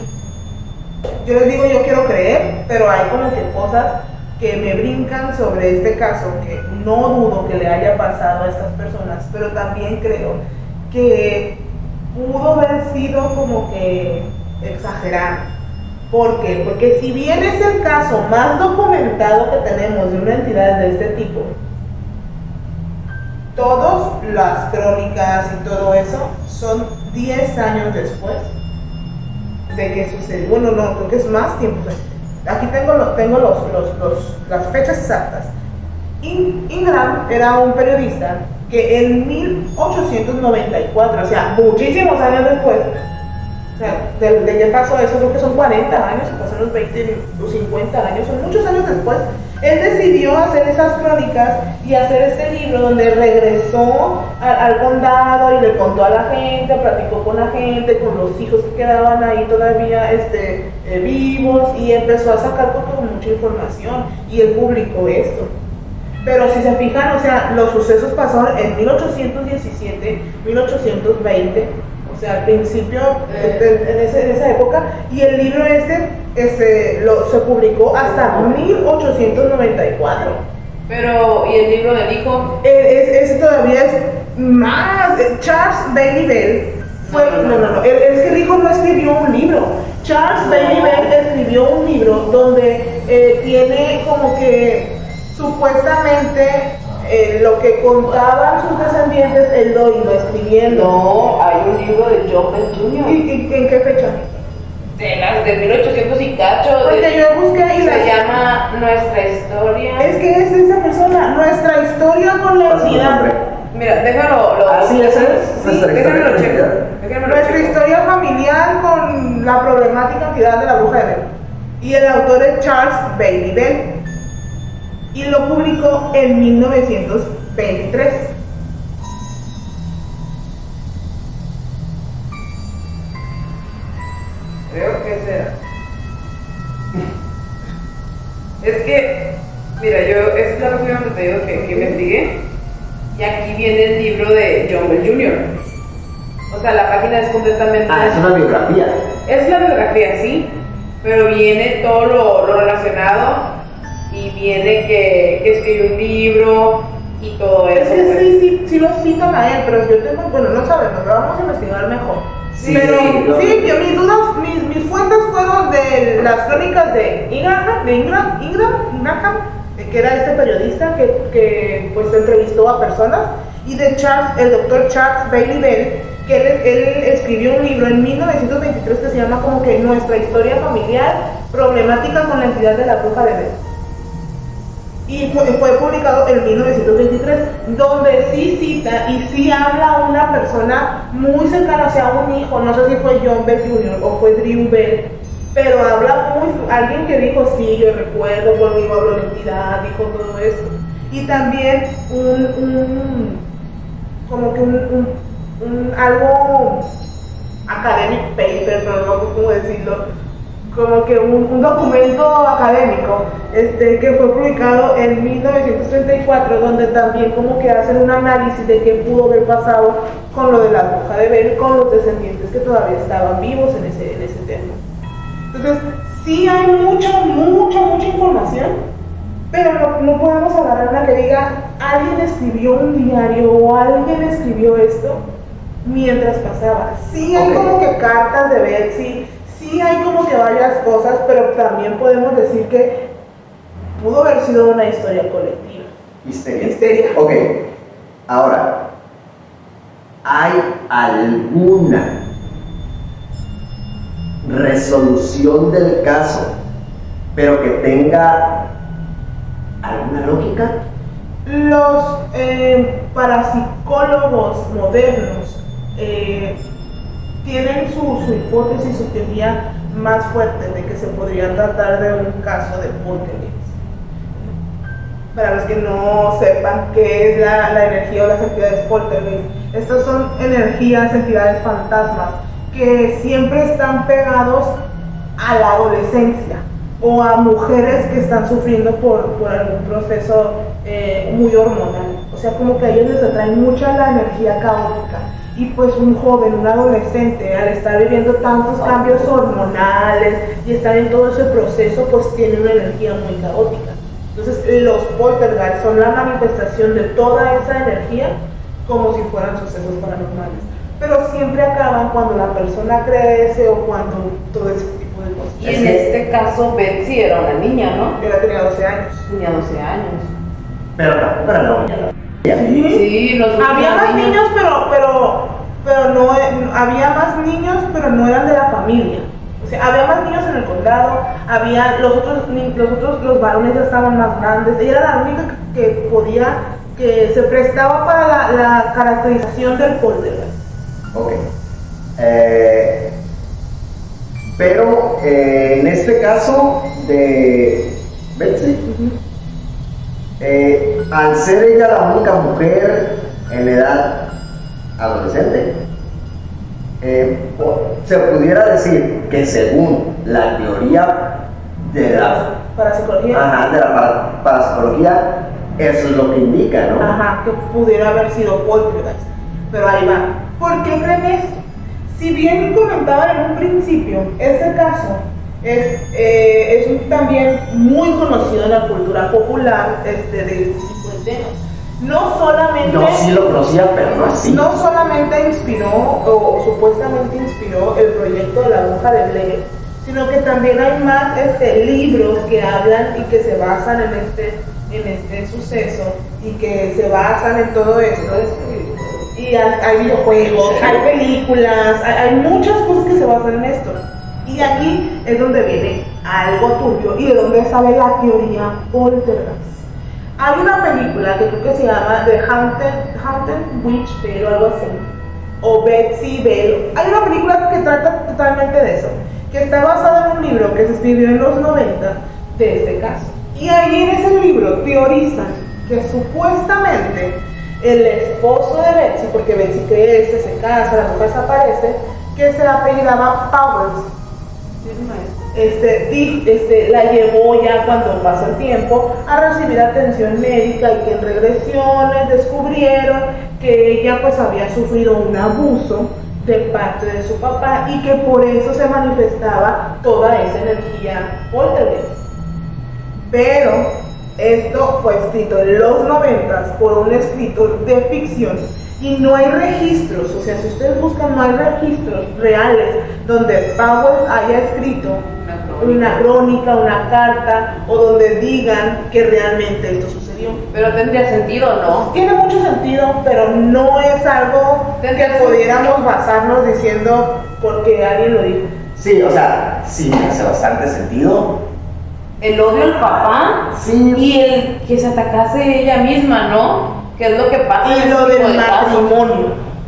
yo les digo yo quiero creer, pero hay como que cosas que me brincan sobre este caso que no dudo que le haya pasado a estas personas, pero también creo que pudo haber sido como que exagerado. ¿Por qué? Porque si bien es el caso más documentado que tenemos de una entidad de este tipo, todas las crónicas y todo eso son 10 años después de que sucedió. Bueno, no, creo que es más tiempo. Aquí tengo, los, tengo los, los- los- las fechas exactas. In- Ingram era un periodista que en 1894, o sea, muchísimos años después, o sea, de, de pasó eso, creo que son 40 años, pasaron los 20 o 50 años, son muchos años después, él decidió hacer esas crónicas y hacer este libro donde regresó al, condado y le contó a la gente, platicó con la gente, con los hijos que quedaban ahí todavía este, eh, vivos y empezó a sacar como mucha información y él publicó esto. Pero si se fijan, o sea, los sucesos pasaron en 1817, 1820, o sea, al principio, Eh. en, ese- en esa época, y el libro este, este lo, se publicó hasta 1894. Pero, ¿y el libro del hijo? Eh, es- ese todavía es más. eh, Charles Bailey Bell fue. No, no, No, él- Es que el hijo no escribió un libro. Charles No. Bailey Bell escribió un libro donde eh, tiene como que supuestamente eh, lo que contaban sus descendientes, él lo iba escribiendo. No, hay un libro de John Bell ¿Y, Jr. y- en qué fecha? De las de 1800 y cacho. Porque de- yo busqué y se la- llama Nuestra Historia. Es que es esa persona, nuestra historia con la nombre. Mira, déjalo. Lo, Ah, sí, ese es. Sí, Nuestra déjame historia lo checo. Nuestra checo. historia familiar con la problemática entidad de la bruja de Bell. Y el autor es Charles Bailey Bell. Y lo publicó en 1923. Creo que será. Es que, mira, yo, esta es la página donde te digo que, que investigué. Y aquí viene el libro de John Bell Jr. O sea, la página es completamente. Ah, es una biografía. Es la biografía, sí, pero viene todo lo, lo relacionado y viene que, que escribió un libro y todo Es eso. que pues. sí, sí, sí lo citan a él, pero yo tengo, bueno, no sabemos, lo vamos a investigar mejor. Sí, pero lo- sí, yo- mis dudas, mis, mis fuentes fueron de las crónicas de Ingram, de Ingram, Ingram, Ingram, que era este periodista que, que pues entrevistó a personas, y de Charles, el doctor Charles Bailey Bell, que él, él escribió un libro en 1923 que se llama como que Nuestra historia familiar, problemática con la entidad de la bruja de Bell y fue, publicado en 1923, donde sí cita y sí habla una persona muy cercana, o sea, un hijo, no sé si fue John Bell Jr. o fue Drew Bell, pero habla muy, alguien que dijo, sí, yo recuerdo, conmigo habló la entidad, dijo todo esto. Y también un, como que un, algo academic paper, pero no sé cómo decirlo, como que un, un documento académico este, que fue publicado en 1934, donde también como que hacen un análisis de qué pudo haber pasado con lo de la bruja de Bell, con los descendientes que todavía estaban vivos en ese, en ese tema. Entonces, sí hay mucha, mucha, mucha información, pero no, no podemos agarrar una que diga, alguien escribió un diario o alguien escribió esto mientras pasaba. Sí hay Ok. como que cartas de Betsy, sí hay como que varias cosas, pero también podemos decir que pudo haber sido una historia colectiva. Histeria. Histeria. Ok, ahora, ¿hay alguna resolución del caso, pero que tenga alguna lógica? Los eh, parapsicólogos modernos eh, tienen su, su hipótesis, su teoría más fuerte de que se podría tratar de un caso de poltergeist. Para los que no sepan qué es la, la energía o las entidades poltergeist, estas son energías, entidades fantasmas que siempre están pegados a la adolescencia o a mujeres que están sufriendo por, por algún proceso eh, muy hormonal. O sea, como que a ellos les atrae mucha la energía caótica. Y pues un joven, un adolescente, al estar viviendo tantos cambios hormonales y estar en todo ese proceso, pues tiene una energía muy caótica. Entonces los poltergeist son la manifestación de toda esa energía como si fueran sucesos paranormales. Pero siempre acaban cuando la persona crece o cuando todo ese tipo de cosas. Y en este caso, Betsy era una niña, ¿no? Ella tenía 12 años. Tenía 12 años. Pero tampoco era la única. Sí, los Había más niños, pero, pero, pero no, había más niños, pero no eran de la familia. O sea, había más niños en el condado, había los otros, los otros, los varones ya estaban más grandes. Ella era la única que, podía, que se prestaba para la, la caracterización del poltergeist. Ok. Eh, pero eh, en este caso de Betsy, eh, al ser ella la única mujer en edad adolescente, eh, se pudiera decir que según la teoría de la, Para psicología. ajá, de la parapsicología, eso es lo que indica, ¿no? Ajá, que pudiera haber sido poltergeist. Pero ahí va. ¿Por qué creen esto? Si bien comentaban en un principio, este caso es, eh, es un- también muy conocido en la cultura popular este, de No solamente, Yo sí lo conocía, pero no así. no solamente inspiró o supuestamente inspiró el proyecto de la bruja de Blair, sino que también hay más este, libros que hablan y que se basan en este, en este suceso y que se basan en todo esto. Y hay, hay videojuegos, hay películas, hay, hay muchas cosas que se basan en esto. Y aquí es donde viene algo turbio y de donde sale la teoría poltergeist. Hay una película que creo que se llama The Haunted, Haunted Witch Tale o algo así, o Betsy Bell. Hay una película que trata totalmente de eso, que está basada en un libro que se escribió en los 90 de este caso. Y ahí en ese libro teorizan que supuestamente el esposo de Betsy, porque Betsy crece, se casa, la mujer desaparece, que se apellidaba Powers, este, la llevó ya cuando pasó el tiempo a recibir atención médica y que en regresiones descubrieron que ella pues había sufrido un abuso de parte de su papá y que por eso se manifestaba toda esa energía poltergeist. Pero Esto fue escrito en los noventas por un escritor de ficción y no hay registros, o sea, si ustedes buscan, no hay registros reales donde Powell haya escrito una crónica, una carta o donde digan que realmente esto sucedió. Pero tendría sentido, ¿no? Tiene mucho sentido, pero no es algo que pudiéramos basarnos diciendo porque alguien lo dijo. Sí, o sea, sí hace bastante sentido. El odio al papá Sí. y el que se atacase ella misma, ¿no? Que es lo que pasa en Y lo del de matrimonio.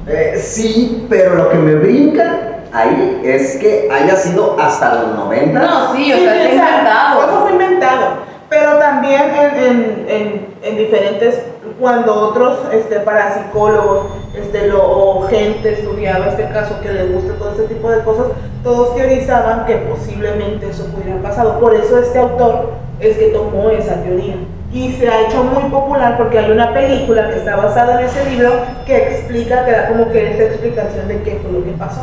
Eh, sí, pero lo que me brinca ahí es que haya sido hasta los 90. No, sí, o sea, sea, inventado. Eso fue inventado. Pero también en, en, en, en diferentes, cuando otros este, parapsicólogos este, lo, o gente estudiaba este caso que le gusta todo este tipo de cosas, todos teorizaban que posiblemente eso pudiera haber pasado. Por eso este autor es que tomó esa teoría. Y se ha hecho muy popular porque hay una película que está basada en ese libro que explica, que da como que esa explicación de qué fue lo que pasó.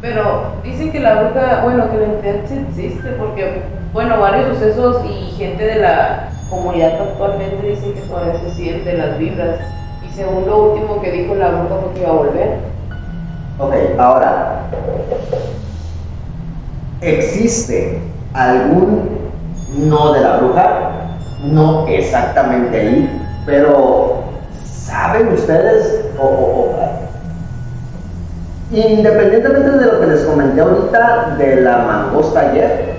Pero dicen que la bruja, bueno, que la entidad sí existe, porque, bueno, varios sucesos y gente de la comunidad actualmente dicen que todavía se sienten las vibras. Y según lo último que dijo la bruja fue que iba a volver. Ok, ahora, ¿existe algún no de la bruja? No exactamente ahí, pero ¿saben ustedes? Independientemente de lo que les comenté ahorita de la mangosta ayer,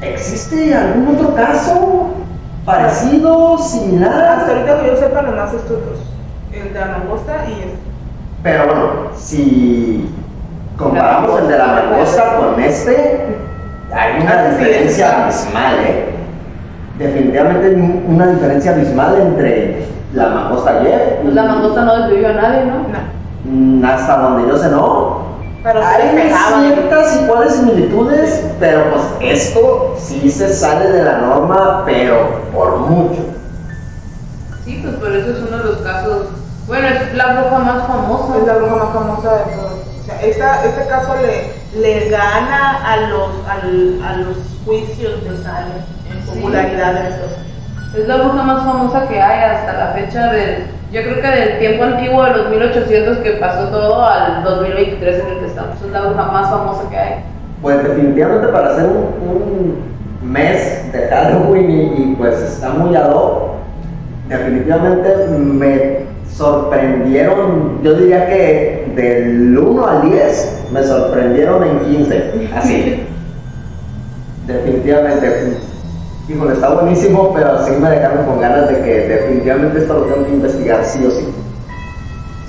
¿existe algún otro caso parecido, similar? Hasta ahorita que yo sepa, nomás estos dos. El de la mangosta y este. Pero bueno, si comparamos el de la mangosta con este, hay una Ah, diferencia sí. abismal, ¿eh? Definitivamente hay una diferencia abismal entre la mangosta ayer Pues la mangosta no desvivió a nadie, ¿no? No. Mm, hasta donde yo sé no. Pero Hay ciertas iguales similitudes, pero pues esto sí se sale de la norma, pero por mucho. Sí, pues por eso es uno de los casos. Bueno, es la bruja más famosa. Es la bruja más famosa de todos. Esta, este caso le, le gana a los, al- a los juicios de Salem en Sí. popularidad en estos. Es la bruja más famosa que hay hasta la fecha del, yo creo que del tiempo antiguo de los 1800 que pasó todo al 2023 en el que estamos. Es la bruja más famosa que hay. Pues definitivamente para hacer un, un mes de Halloween y, y, pues está muy ad hoc, definitivamente me sorprendieron, yo diría que del 1 al 10 me sorprendieron en 15, así. definitivamente. Híjole, está buenísimo, pero sí me dejaron con ganas de que definitivamente esto lo tengo que investigar sí o sí.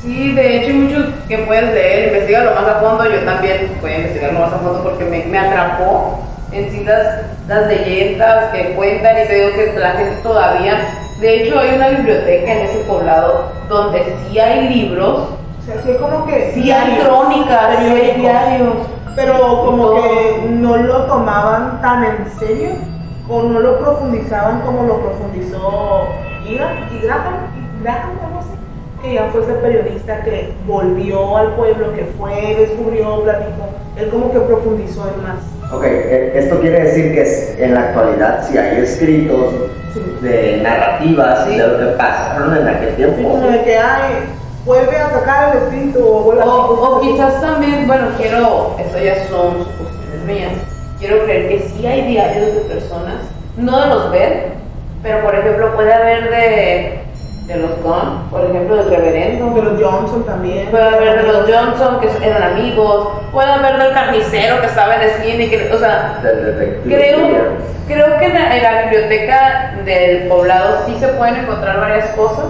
Sí, de hecho hay muchos que puedes leer, investigarlo más a fondo, yo también voy a investigarlo más a fondo porque me, me atrapó en sí las, las leyendas que cuentan y te digo que la gente todavía, de hecho hay una biblioteca en ese poblado donde sí hay libros, O sea, sí como que sí hay crónicas, sí hay diarios, Pero como que no lo tomaban tan en serio o no lo profundizaban como lo profundizó Graham, y Graham, que ya fue ese periodista que volvió al pueblo, que fue, descubrió, platicó. Él como que profundizó en más. Ok, eh, esto quiere decir que en la actualidad si hay escritos Sí. de narrativas Sí. de lo que pasaron en aquel tiempo. como de que, ay, vuelve a sacar el espíritu o vuelve a O, o quizás también, bueno, quiero, eso ya son suposiciones mías, quiero creer que sí hay diarios de personas, no de los ver, pero por ejemplo puede haber de, de los Gunn, por ejemplo del reverendo, De los Johnson también. puede haber de los Johnson que eran amigos, puede haber del carnicero que estaba en la esquina y que, o sea, Del detective. Creo, creo que en la, en la biblioteca del poblado sí se pueden encontrar varias cosas,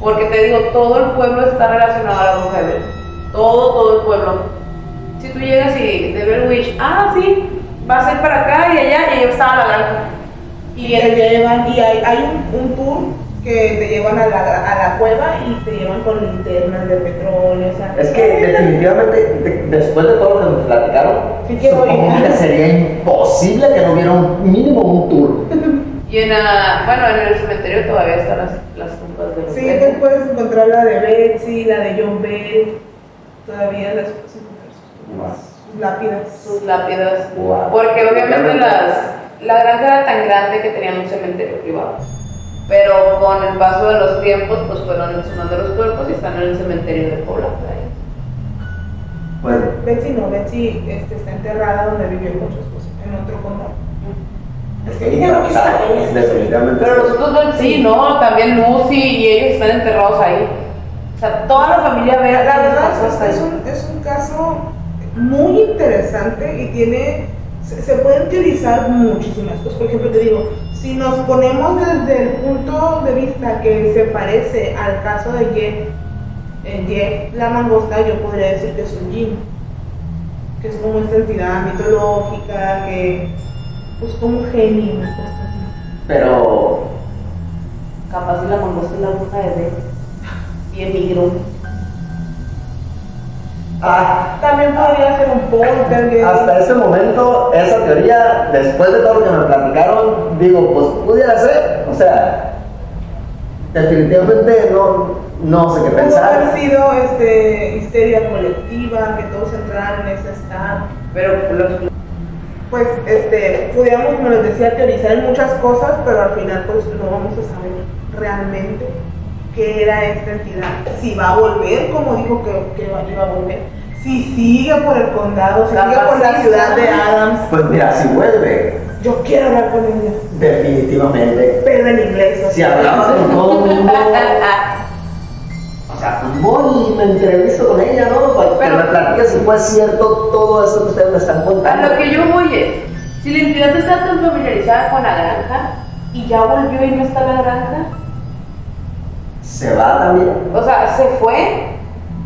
porque te digo, todo el pueblo está relacionado a la Bell. Todo, todo el pueblo. Si tú llegas y de Bell Witch, ah, sí, vas a ir para acá y allá, y yo estaba la granja. Y te llevan, y hay, hay un, un tour que te llevan a la, a la cueva y te llevan con linternas de petróleo. O sea, Es que definitivamente, de- después de todo lo que nos platicaron, Sí supongo que sería imposible que no hubiera un mínimo un tour. Y en, la- bueno, en el cementerio todavía están las, las tumbas de los Sí, te puedes encontrar la de Betsy, la de John Bell, todavía las puedes encontrar sus tumbas, sus lápidas. sus lápidas. Wow. Porque obviamente las, la granja era tan grande que tenían un cementerio privado. Pero con el paso de los tiempos, pues fueron exhumando los cuerpos y están en el cementerio de ahí. Bueno, Betsy no, Betsy este, está enterrada donde vivió con su esposo, en otro condado. Es que ella no sabe. definitivamente. Pero nosotros dos sí, ¿no? También Lucy y ellos están enterrados ahí. O sea, toda la familia ve La verdad es, que es, un, es un caso muy interesante y tiene, se, se pueden teorizar muchísimas cosas. Por ejemplo, te digo, si nos ponemos desde el punto de vista que se parece al caso de Jeff, eh, Jeff la mangosta, yo podría decir que es un Jin, que es como esta entidad mitológica, que es como un genio. Pero, Capaz si la mangosta es la bruja de Beth. Y emigró. Ah, También podría ser un poltergeist. hasta ese momento, esa teoría, después de todo lo que me platicaron, digo, pues pudiera ser, o sea, definitivamente no, no sé qué Pudo pensar. haber sido este, histeria colectiva, que todos entraran en ese estado. Pero Pues, este, pudiéramos, como les decía, teorizar en muchas cosas, pero al final, pues, no vamos a saber realmente qué era esta entidad. Si va a volver, como dijo que, que iba a volver. Si sigue por el condado, si sigue por la ciudad de. Adams. Pues mira, si vuelve, Yo quiero hablar con ella, definitivamente. pero en inglés. Si hablaba con todo el mundo, o sea, voy y me entrevisto con ella, ¿no? Para que Pero- me platique si fue cierto todo eso que ustedes me están A contando. lo que yo voy es, si la entidad está tan familiarizada con la granja y ya volvió y no está la granja, Se va también. o sea, se fue,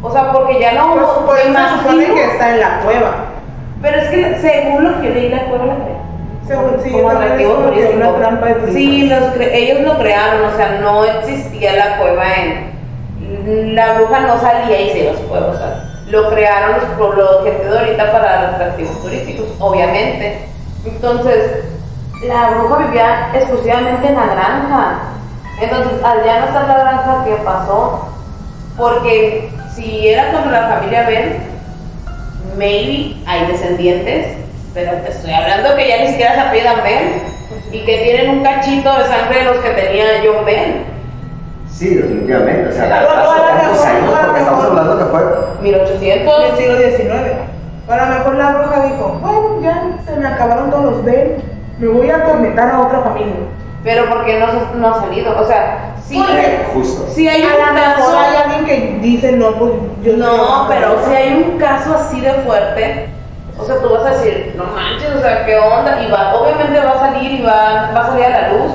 o sea, porque ya no Pues, pues, me se supone imagino, que está en la cueva. pero es que según lo que leí la cueva la creó. Según sí, como atractivo turístico. una trampa de turismo. Sí, los cre- ellos lo crearon, o sea, no existía la cueva en. La bruja no salía y se iba a su cueva, o sea, lo crearon los, por los gente de ahorita para los atractivos turísticos, obviamente. Entonces, la bruja vivía exclusivamente en la granja. Entonces, al ya no estar la granja, ¿qué pasó? Porque si era como la familia Ben, maybe hay descendientes, pero te estoy hablando que ya ni siquiera se apellidan Ben y que tienen un cachito de sangre de los que tenía John Ben, Sí, definitivamente. O sea, mejor, años, porque estamos hablando que fue. 1800. del siglo XIX. A lo mejor la bruja dijo, bueno, ya se me acabaron todos los Ben, me voy a atormentar a otra familia. Pero porque no, no ha salido, o sea, sí, Justo. sí hay a un mejor caso. hay alguien que dice, no, pues yo No, pero si hay un caso así de fuerte, o sea, tú vas a decir, no manches, o sea, ¿qué onda? Y va, obviamente va a salir y va, va a salir a la luz.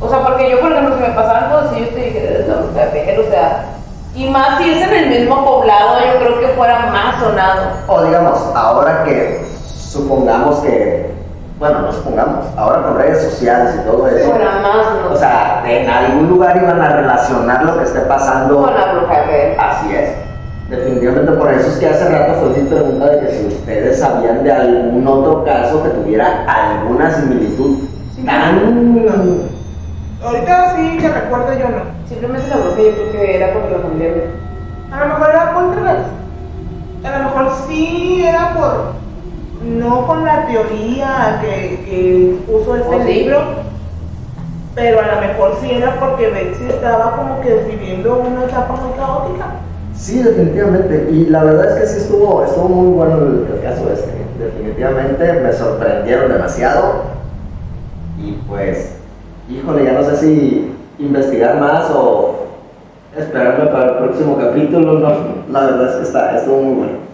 O sea, porque yo, por ejemplo, si me pasaran cosas así, yo te dije, no, o sea, Pejer, o sea, y más si es en el mismo poblado, yo creo que fuera más sonado. O digamos, ahora que supongamos que, bueno, no supongamos, ahora con redes sociales y todo eso, Fuera más, ¿no? o sea, en algún lugar iban a relacionar lo que esté pasando. con la bruja de Así es. Definitivamente por eso es que hace rato fue mi pregunta de que si ustedes sabían de algún otro caso que tuviera alguna similitud tan... Ahorita sí que recuerdo yo no. Simplemente la bruja yo creo que era porque la familia A lo mejor era poltergeist. A lo mejor sí era por. No con la teoría que, que puso este ¿Oh, sí? libro, pero a lo mejor sí era porque Betsy estaba como que viviendo una etapa muy caótica. Sí, definitivamente. Y la verdad es que sí estuvo, estuvo muy bueno el, el caso este. Definitivamente me sorprendieron demasiado. Y pues, híjole, ya no sé si investigar más o esperarme para el próximo capítulo. No, la verdad es que está, estuvo muy bueno.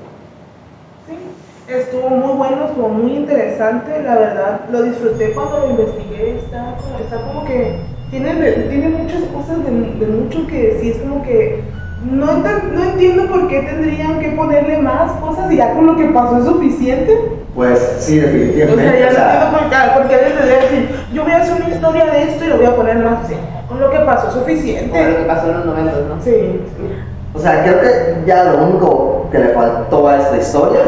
Sí, estuvo muy bueno, estuvo muy interesante, la verdad, lo disfruté cuando lo investigué, está como, está como que tiene, tiene muchas cosas de, de mucho que sí es como que no, no entiendo por qué tendrían que ponerle más cosas y ya con lo que pasó es suficiente. Pues sí, O sea, definitivamente. ya o no sea, entiendo por qué, por qué les debería decir, yo voy a hacer una historia de esto y lo voy a poner más así. Con lo que pasó es Como lo que suficiente. pasó en los 90, ¿no? Sí. O sea, creo que ya lo único que le faltó a esta historia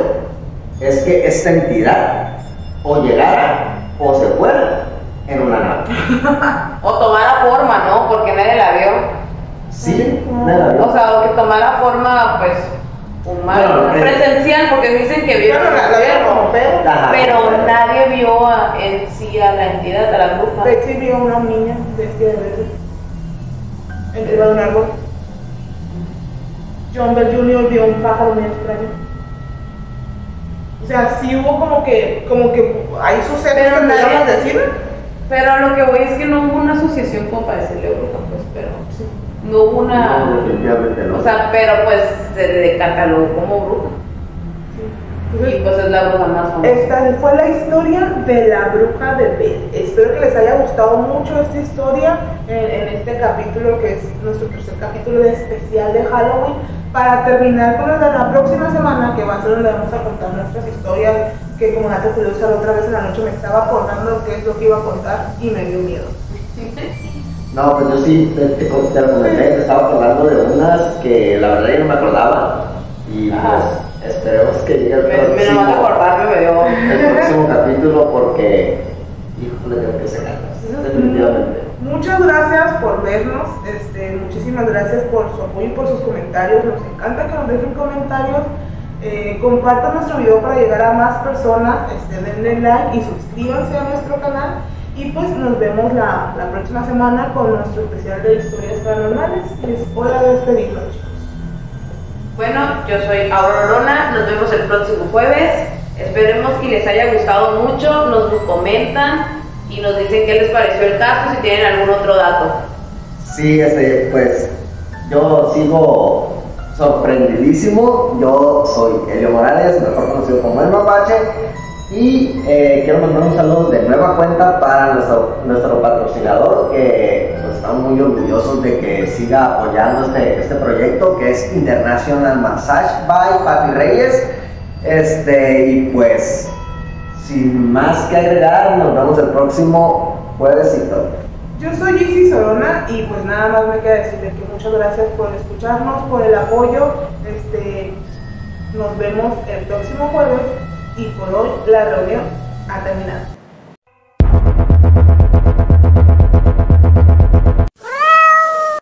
es que esta entidad o llegara o se fuera en una nave. O tomara forma, ¿no? Porque nadie la vio. Sí, nada, O sea, o que tomara forma, pues, humano, Bueno, eh. presencial, porque dicen que vieron Bueno, la, la vieron. Ajá. pero nadie vio a- en sí a la entidad, a la bruja. Betsy vio una niña vestida de verde encima de un árbol. John Bell Jr. vio un pájaro muy extraño. O sea, sí hubo como que, como que hay sucesos Pero que nadie- podríamos decir. Pero lo que voy es que no hubo una asociación como para decirle bruja, pues, pero Sí. no hubo una. No, definitivamente no. O sea, pero pues se le catalogó como bruja. Y Entonces, pues es la bruja más famosa. Esta fue la historia de la bruja de Bell. Espero que les haya gustado mucho esta historia en, en este capítulo que es nuestro tercer capítulo de especial de Halloween. Para terminar con el de la próxima semana, que va a ser donde vamos a contar nuestras historias, que como Nata Pelusa la otra vez en la noche me estaba acordando qué es lo que iba a contar y me dio miedo. No, pues yo sí, te, te, te lo comenté, te estaba acordando de unas que la verdad yo no me acordaba. Y pues esperemos que llegue el Me, me nomás de próximo, acordarme me dio. el próximo capítulo porque, híjole, tengo que sacarlas, definitivamente. Muchas gracias por vernos, este, muchísimas gracias por su apoyo y por sus comentarios. Nos encanta que nos dejen comentarios. Eh, compartan nuestro video para llegar a más personas. Este, denle like y suscríbanse a nuestro canal. Y pues nos vemos la, la próxima semana con nuestro especial de historias paranormales. Y es hora de despedirnos, chicos. Bueno, yo soy Aurora Lorona, nos vemos el próximo jueves. Esperemos que les haya gustado mucho, nos comentan y nos dicen qué les pareció el caso, si tienen algún otro dato. Sí, este, pues yo sigo sorprendidísimo. Yo soy Elio Morales, mejor conocido como El Mapache. Y eh, quiero mandar un saludo de nueva cuenta para nuestro, nuestro patrocinador, que pues, estamos muy orgullosos de que siga apoyando este, este proyecto, que es International Massage by Papi Reyes. Este, y pues, sin más que agregar, nos vemos el próximo juevesito. Yo soy Ixi Sorona y pues nada más me queda decirles que muchas gracias por escucharnos, por el apoyo. Este, nos vemos el próximo jueves y por hoy la reunión ha terminado.